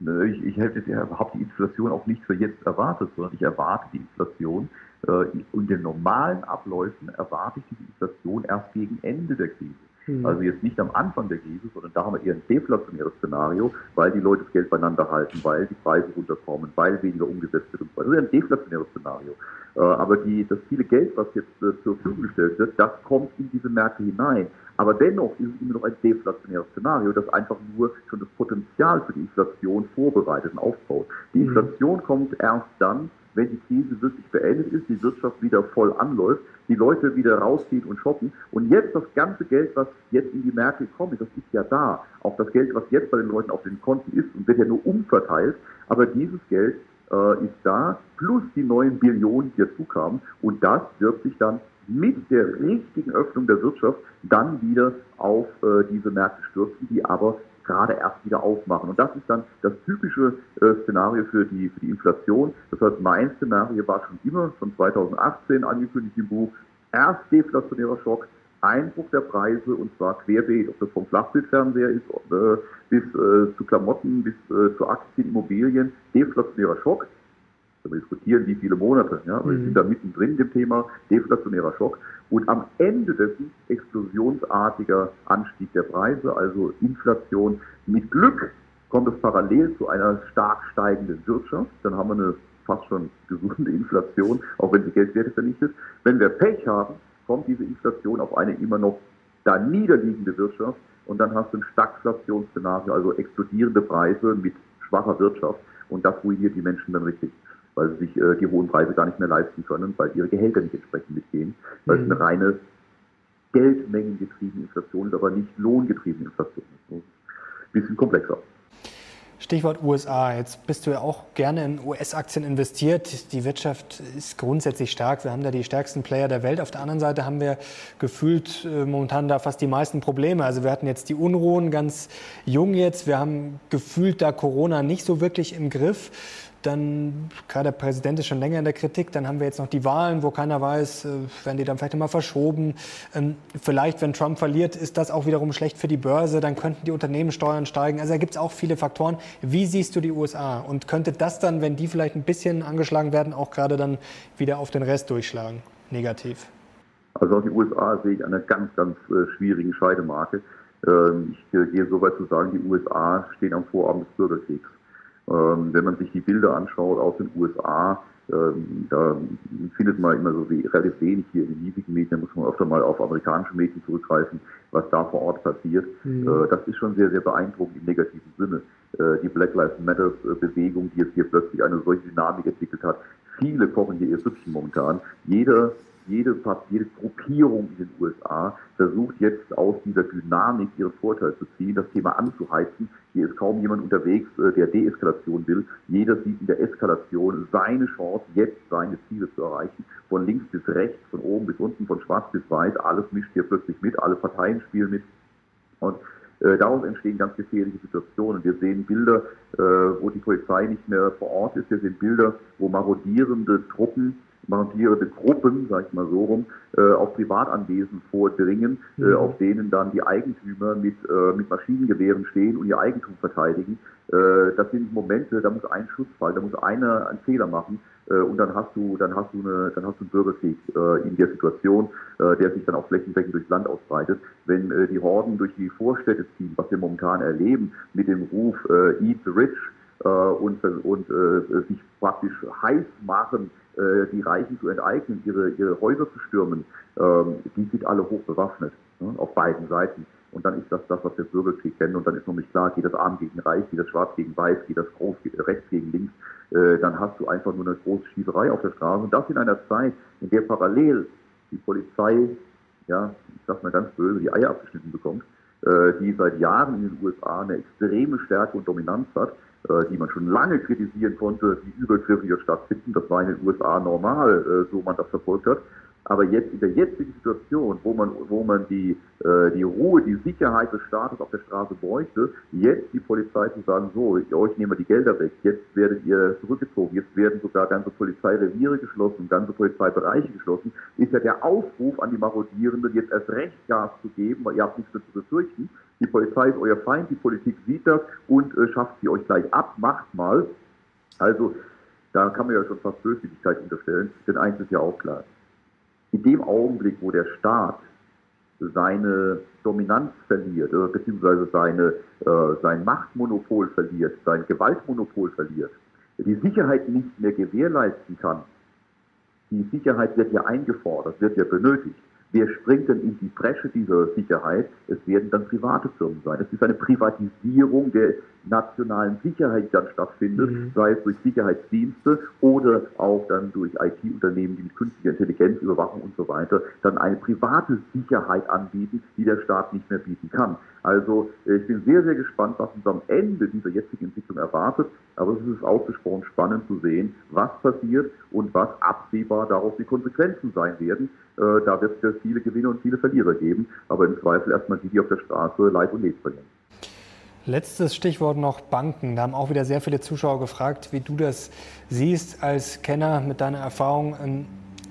B: Ich, ich hätte überhaupt die Inflation auch nicht für jetzt erwartet, sondern ich erwarte die Inflation äh, in den normalen Abläufen erwarte ich diese Inflation erst gegen Ende der Krise. Mhm. Also jetzt nicht am Anfang der Krise, sondern da haben wir eher ein deflationäres Szenario, weil die Leute das Geld beieinander halten, weil die Preise runterkommen, weil weniger umgesetzt wird und so weiter. Das ist ein deflationäres Szenario. Äh, aber die, das viele Geld, was jetzt äh, zur Verfügung gestellt wird, das kommt in diese Märkte hinein. Aber dennoch ist es immer noch ein deflationäres Szenario, das einfach nur schon das Potenzial für die Inflation vorbereitet und aufbaut. Die mhm. Inflation kommt erst dann, wenn die Krise wirklich beendet ist, die Wirtschaft wieder voll anläuft, die Leute wieder rausziehen und shoppen. Und jetzt das ganze Geld, was jetzt in die Märkte kommt, das ist ja da. Auch das Geld, was jetzt bei den Leuten auf den Konten ist und wird ja nur umverteilt. Aber dieses Geld äh, ist da, plus die neuen Billionen, die dazu kamen. Und das wird sich dann mit der richtigen Öffnung der Wirtschaft dann wieder auf äh, diese Märkte stürzen, die aber gerade erst wieder aufmachen. Und das ist dann das typische äh, Szenario für die, für die Inflation. Das heißt, mein Szenario war schon immer, schon 2018 angekündigt im Buch, erst deflationärer Schock, Einbruch der Preise und zwar querbeet, ob das vom Flachbildfernseher ist, äh, bis äh, zu Klamotten, bis äh, zu Aktien, Immobilien, deflationärer Schock. Wir diskutieren, wie viele Monate. Ja? Wir mhm. sind da mittendrin im Thema deflationärer Schock. Und am Ende dessen explosionsartiger Anstieg der Preise, also Inflation. Mit Glück kommt es parallel zu einer stark steigenden Wirtschaft. Dann haben wir eine fast schon gesunde Inflation, auch wenn sie Geldwerte vernichtet. Wenn wir Pech haben, kommt diese Inflation auf eine immer noch da niederliegende Wirtschaft und dann hast du ein Stagflationsszenario, also explodierende Preise mit schwacher Wirtschaft und das ruiniert die Menschen dann richtig, weil sie sich äh, die hohen Preise gar nicht mehr leisten können, weil ihre Gehälter nicht entsprechend mitgehen, weil mhm. es eine reine geldmengengetriebene Inflation ist, aber nicht lohngetriebene Inflation. Ein bisschen komplexer.
A: Stichwort USA. Jetzt bist du ja auch gerne in US-Aktien investiert. Die Wirtschaft ist grundsätzlich stark. Wir haben da die stärksten Player der Welt. Auf der anderen Seite haben wir gefühlt äh, momentan da fast die meisten Probleme. Also wir hatten jetzt die Unruhen ganz jung jetzt. Wir haben gefühlt da Corona nicht so wirklich im Griff. Dann, klar, der Präsident ist schon länger in der Kritik. Dann haben wir jetzt noch die Wahlen, wo keiner weiß, äh, werden die dann vielleicht immer verschoben. Ähm, vielleicht, wenn Trump verliert, ist das auch wiederum schlecht für die Börse. Dann könnten die Unternehmenssteuern steigen. Also da gibt es auch viele Faktoren. Wie siehst du die USA? Und könnte das dann, wenn die vielleicht ein bisschen angeschlagen werden, auch gerade dann wieder auf den Rest durchschlagen? Negativ.
B: Also auch die USA sehe ich eine ganz, ganz äh, schwierigen Scheidemarke. Ähm, ich äh, gehe so weit zu sagen, die USA stehen am Vorabend des Bürgerkriegs. Ähm, wenn man sich die Bilder anschaut aus den USA, ähm, da findet man immer so wie, relativ wenig hier in den hiesigen Medien, da muss man öfter mal auf amerikanische Medien zurückgreifen, was da vor Ort passiert. Mhm. Äh, das ist schon sehr, sehr beeindruckend im negativen Sinne. Äh, die Black Lives Matter äh, Bewegung, die jetzt hier plötzlich eine solche Dynamik entwickelt hat. Viele kochen hier ihr Süppchen momentan. Jeder jede, jede Gruppierung in den USA versucht jetzt aus dieser Dynamik ihren Vorteil zu ziehen, das Thema anzuheizen. Hier ist kaum jemand unterwegs, äh, der Deeskalation will. Jeder sieht in der Eskalation seine Chance, jetzt seine Ziele zu erreichen. Von links bis rechts, von oben bis unten, von schwarz bis weiß, alles mischt hier plötzlich mit, alle Parteien spielen mit. Und äh, daraus entstehen ganz gefährliche Situationen. Wir sehen Bilder, äh, wo die Polizei nicht mehr vor Ort ist. Wir sehen Bilder, wo marodierende Truppen markierende Gruppen, sag ich mal so rum, äh, auf Privatanwesen vordringen, äh, mhm. äh, auf denen dann die Eigentümer mit, äh, mit Maschinengewehren stehen und ihr Eigentum verteidigen. Äh, das sind Momente, da muss ein Schuss fallen, da muss einer einen Fehler machen äh, und dann hast du, dann hast du eine, dann hast du einen Bürgerkrieg in der Situation, der sich dann auch flächendeckend durchs Land ausbreitet. Wenn die Horden durch die Vorstädte ziehen, was wir momentan erleben, mit dem Ruf Eat the Rich und, und äh, sich praktisch heiß machen, äh, die Reichen zu enteignen, ihre, ihre Häuser zu stürmen, ähm, die sind alle hoch bewaffnet, ne, auf beiden Seiten. Und dann ist das das, was wir Bürgerkrieg kennen. Und dann ist nicht klar, geht das Arm gegen Reich, geht das Schwarz gegen Weiß, geht das groß, rechts gegen links. Äh, dann hast du einfach nur eine große Schießerei auf der Straße. Und das in einer Zeit, in der parallel die Polizei, ja, ich sag mal ganz böse, die Eier abgeschnitten bekommt, äh, die seit Jahren in den USA eine extreme Stärke und Dominanz hat, die man schon lange kritisieren konnte, wie Übergriffe hier stattfinden. Das war in den USA normal, äh, so man das verfolgt hat. Aber jetzt in der jetzigen Situation, wo man, wo man die, äh, die Ruhe, die Sicherheit des Staates auf der Straße bräuchte, jetzt die Polizei zu sagen, so, euch nehmen wir die Gelder weg, jetzt werdet ihr zurückgezogen, jetzt werden sogar ganze Polizeireviere geschlossen, ganze Polizeibereiche geschlossen, ist ja der Aufruf an die Marodierenden, jetzt erst recht Gas zu geben, weil ihr habt nichts mehr zu befürchten. Die Polizei ist euer Feind, die Politik sieht das und äh, schafft sie euch gleich ab, macht mal. Also, da kann man ja schon fast Böswilligkeit unterstellen, denn eins ist ja auch klar in dem Augenblick, wo der Staat seine Dominanz verliert, äh, beziehungsweise seine, äh, sein Machtmonopol verliert, sein Gewaltmonopol verliert, die Sicherheit nicht mehr gewährleisten kann, die Sicherheit wird ja eingefordert, wird ja benötigt. Wer springt denn in die Bresche dieser Sicherheit? Es werden dann private Firmen sein. Es ist eine Privatisierung der nationalen Sicherheit, dann stattfindet, mhm. sei es durch Sicherheitsdienste oder auch dann durch IT-Unternehmen, die mit künstlicher Intelligenz, Überwachung und so weiter dann eine private Sicherheit anbieten, die der Staat nicht mehr bieten kann. Also äh, ich bin sehr, sehr gespannt, was uns am Ende dieser jetzigen Entwicklung erwartet. Aber es ist ausgesprochen spannend zu sehen, was passiert und was absehbar daraus die Konsequenzen sein werden. Äh, da wird es viele Gewinner und viele Verlierer geben, aber im Zweifel erstmal die, die auf der Straße Leib und Leben verlieren.
A: Letztes Stichwort noch Banken. Da haben auch wieder sehr viele Zuschauer gefragt, wie du das siehst als Kenner mit deiner Erfahrung. Ähm,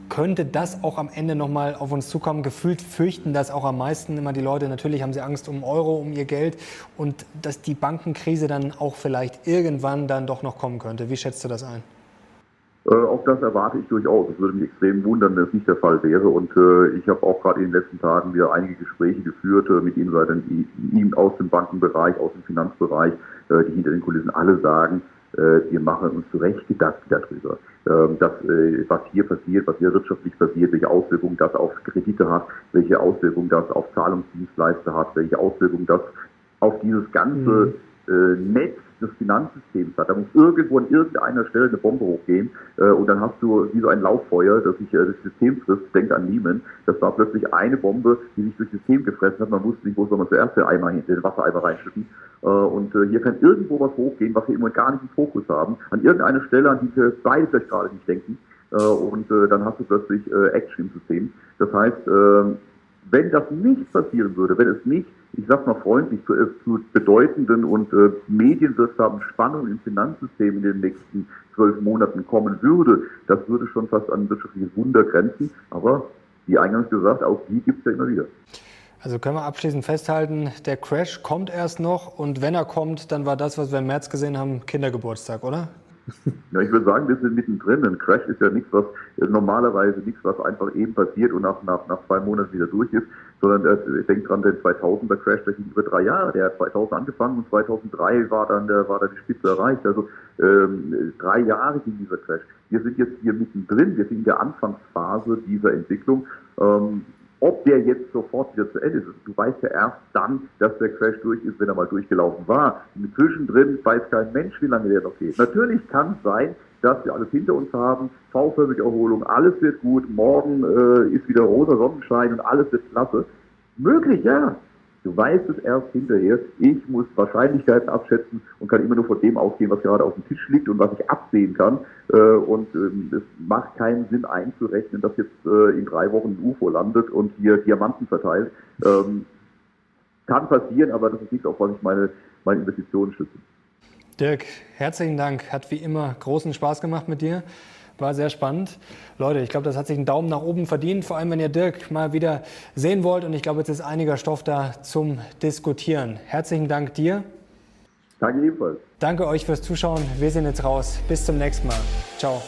A: könnte das auch am Ende nochmal auf uns zukommen? Gefühlt fürchten das auch am meisten immer die Leute. Natürlich haben sie Angst um Euro, um ihr Geld und dass die Bankenkrise dann auch vielleicht irgendwann dann doch noch kommen könnte. Wie schätzt du das ein?
B: Äh, auch das erwarte ich durchaus. Es würde mich extrem wundern, wenn es nicht der Fall wäre. Und äh, ich habe auch gerade in den letzten Tagen wieder einige Gespräche geführt äh, mit Insidern, die, aus dem Bankenbereich, aus dem Finanzbereich, äh, die hinter den Kulissen alle sagen, äh, wir machen uns zu Recht Gedanken darüber, ähm, dass, äh, was hier passiert, was hier wirtschaftlich passiert, welche Auswirkungen das auf Kredite hat, welche Auswirkungen das auf Zahlungsdienstleister hat, welche Auswirkungen das auf dieses ganze mhm. Netz des Finanzsystems hat. Da muss irgendwo an irgendeiner Stelle eine Bombe hochgehen äh, und dann hast du wie so ein Lauffeuer, das sich äh, das System frisst. Denkt an Lehman. Das war plötzlich eine Bombe, die sich durch das System gefressen hat. Man wusste nicht, wo soll man zuerst den, Eimer, den Wassereimer reinschütten. Äh, und äh, hier kann irgendwo was hochgehen, was wir im Moment gar nicht im Fokus haben. An irgendeiner Stelle, an die wir beide vielleicht gerade nicht denken. Äh, und äh, dann hast du plötzlich äh, Action im System. Das heißt, äh, wenn das nicht passieren würde, wenn es nicht ich sag mal freundlich, zu, zu bedeutenden und äh, medienwirksamen Spannungen im Finanzsystem in den nächsten zwölf Monaten kommen würde, das würde schon fast an wirtschaftliches Wunder grenzen. Aber wie eingangs gesagt, auch die gibt es ja immer wieder.
A: Also können wir abschließend festhalten, der Crash kommt erst noch und wenn er kommt, dann war das, was wir im März gesehen haben, Kindergeburtstag, oder?
B: Ja, ich würde sagen, wir sind mittendrin. Ein Crash ist ja nichts, was normalerweise nichts, was einfach eben passiert und nach, nach, nach zwei Monaten wieder durch ist, sondern äh, ich denke dran, der 2000er Crash, der ging über drei Jahre. Der hat 2000 angefangen und 2003 war dann, der, war dann die Spitze erreicht. Also ähm, drei Jahre ging dieser Crash. Wir sind jetzt hier mittendrin. Wir sind in der Anfangsphase dieser Entwicklung. Ähm, ob der jetzt sofort wieder zu Ende ist, du weißt ja erst dann, dass der Crash durch ist, wenn er mal durchgelaufen war. Zwischendrin weiß kein Mensch, wie lange der noch geht. Natürlich kann es sein, dass wir alles hinter uns haben, V-förmige Erholung, alles wird gut, morgen äh, ist wieder rosa Sonnenschein und alles wird klasse. Möglich, ja. Du weißt es erst hinterher. Ich muss Wahrscheinlichkeiten abschätzen und kann immer nur von dem ausgehen, was gerade auf dem Tisch liegt und was ich absehen kann. Äh, und ähm, es macht keinen Sinn einzurechnen, dass jetzt äh, in drei Wochen ein UFO landet und hier Diamanten verteilt. Ähm, kann passieren, aber das ist nicht auf was ich meine, meine Investitionen schütze.
A: Dirk, herzlichen Dank. Hat wie immer großen Spaß gemacht mit dir. War sehr spannend. Leute, ich glaube, das hat sich einen Daumen nach oben verdient, vor allem wenn ihr Dirk mal wieder sehen wollt. Und ich glaube, jetzt ist einiger Stoff da zum Diskutieren. Herzlichen Dank dir.
B: Danke ebenfalls.
A: Danke euch fürs Zuschauen. Wir sind jetzt raus. Bis zum nächsten Mal. Ciao.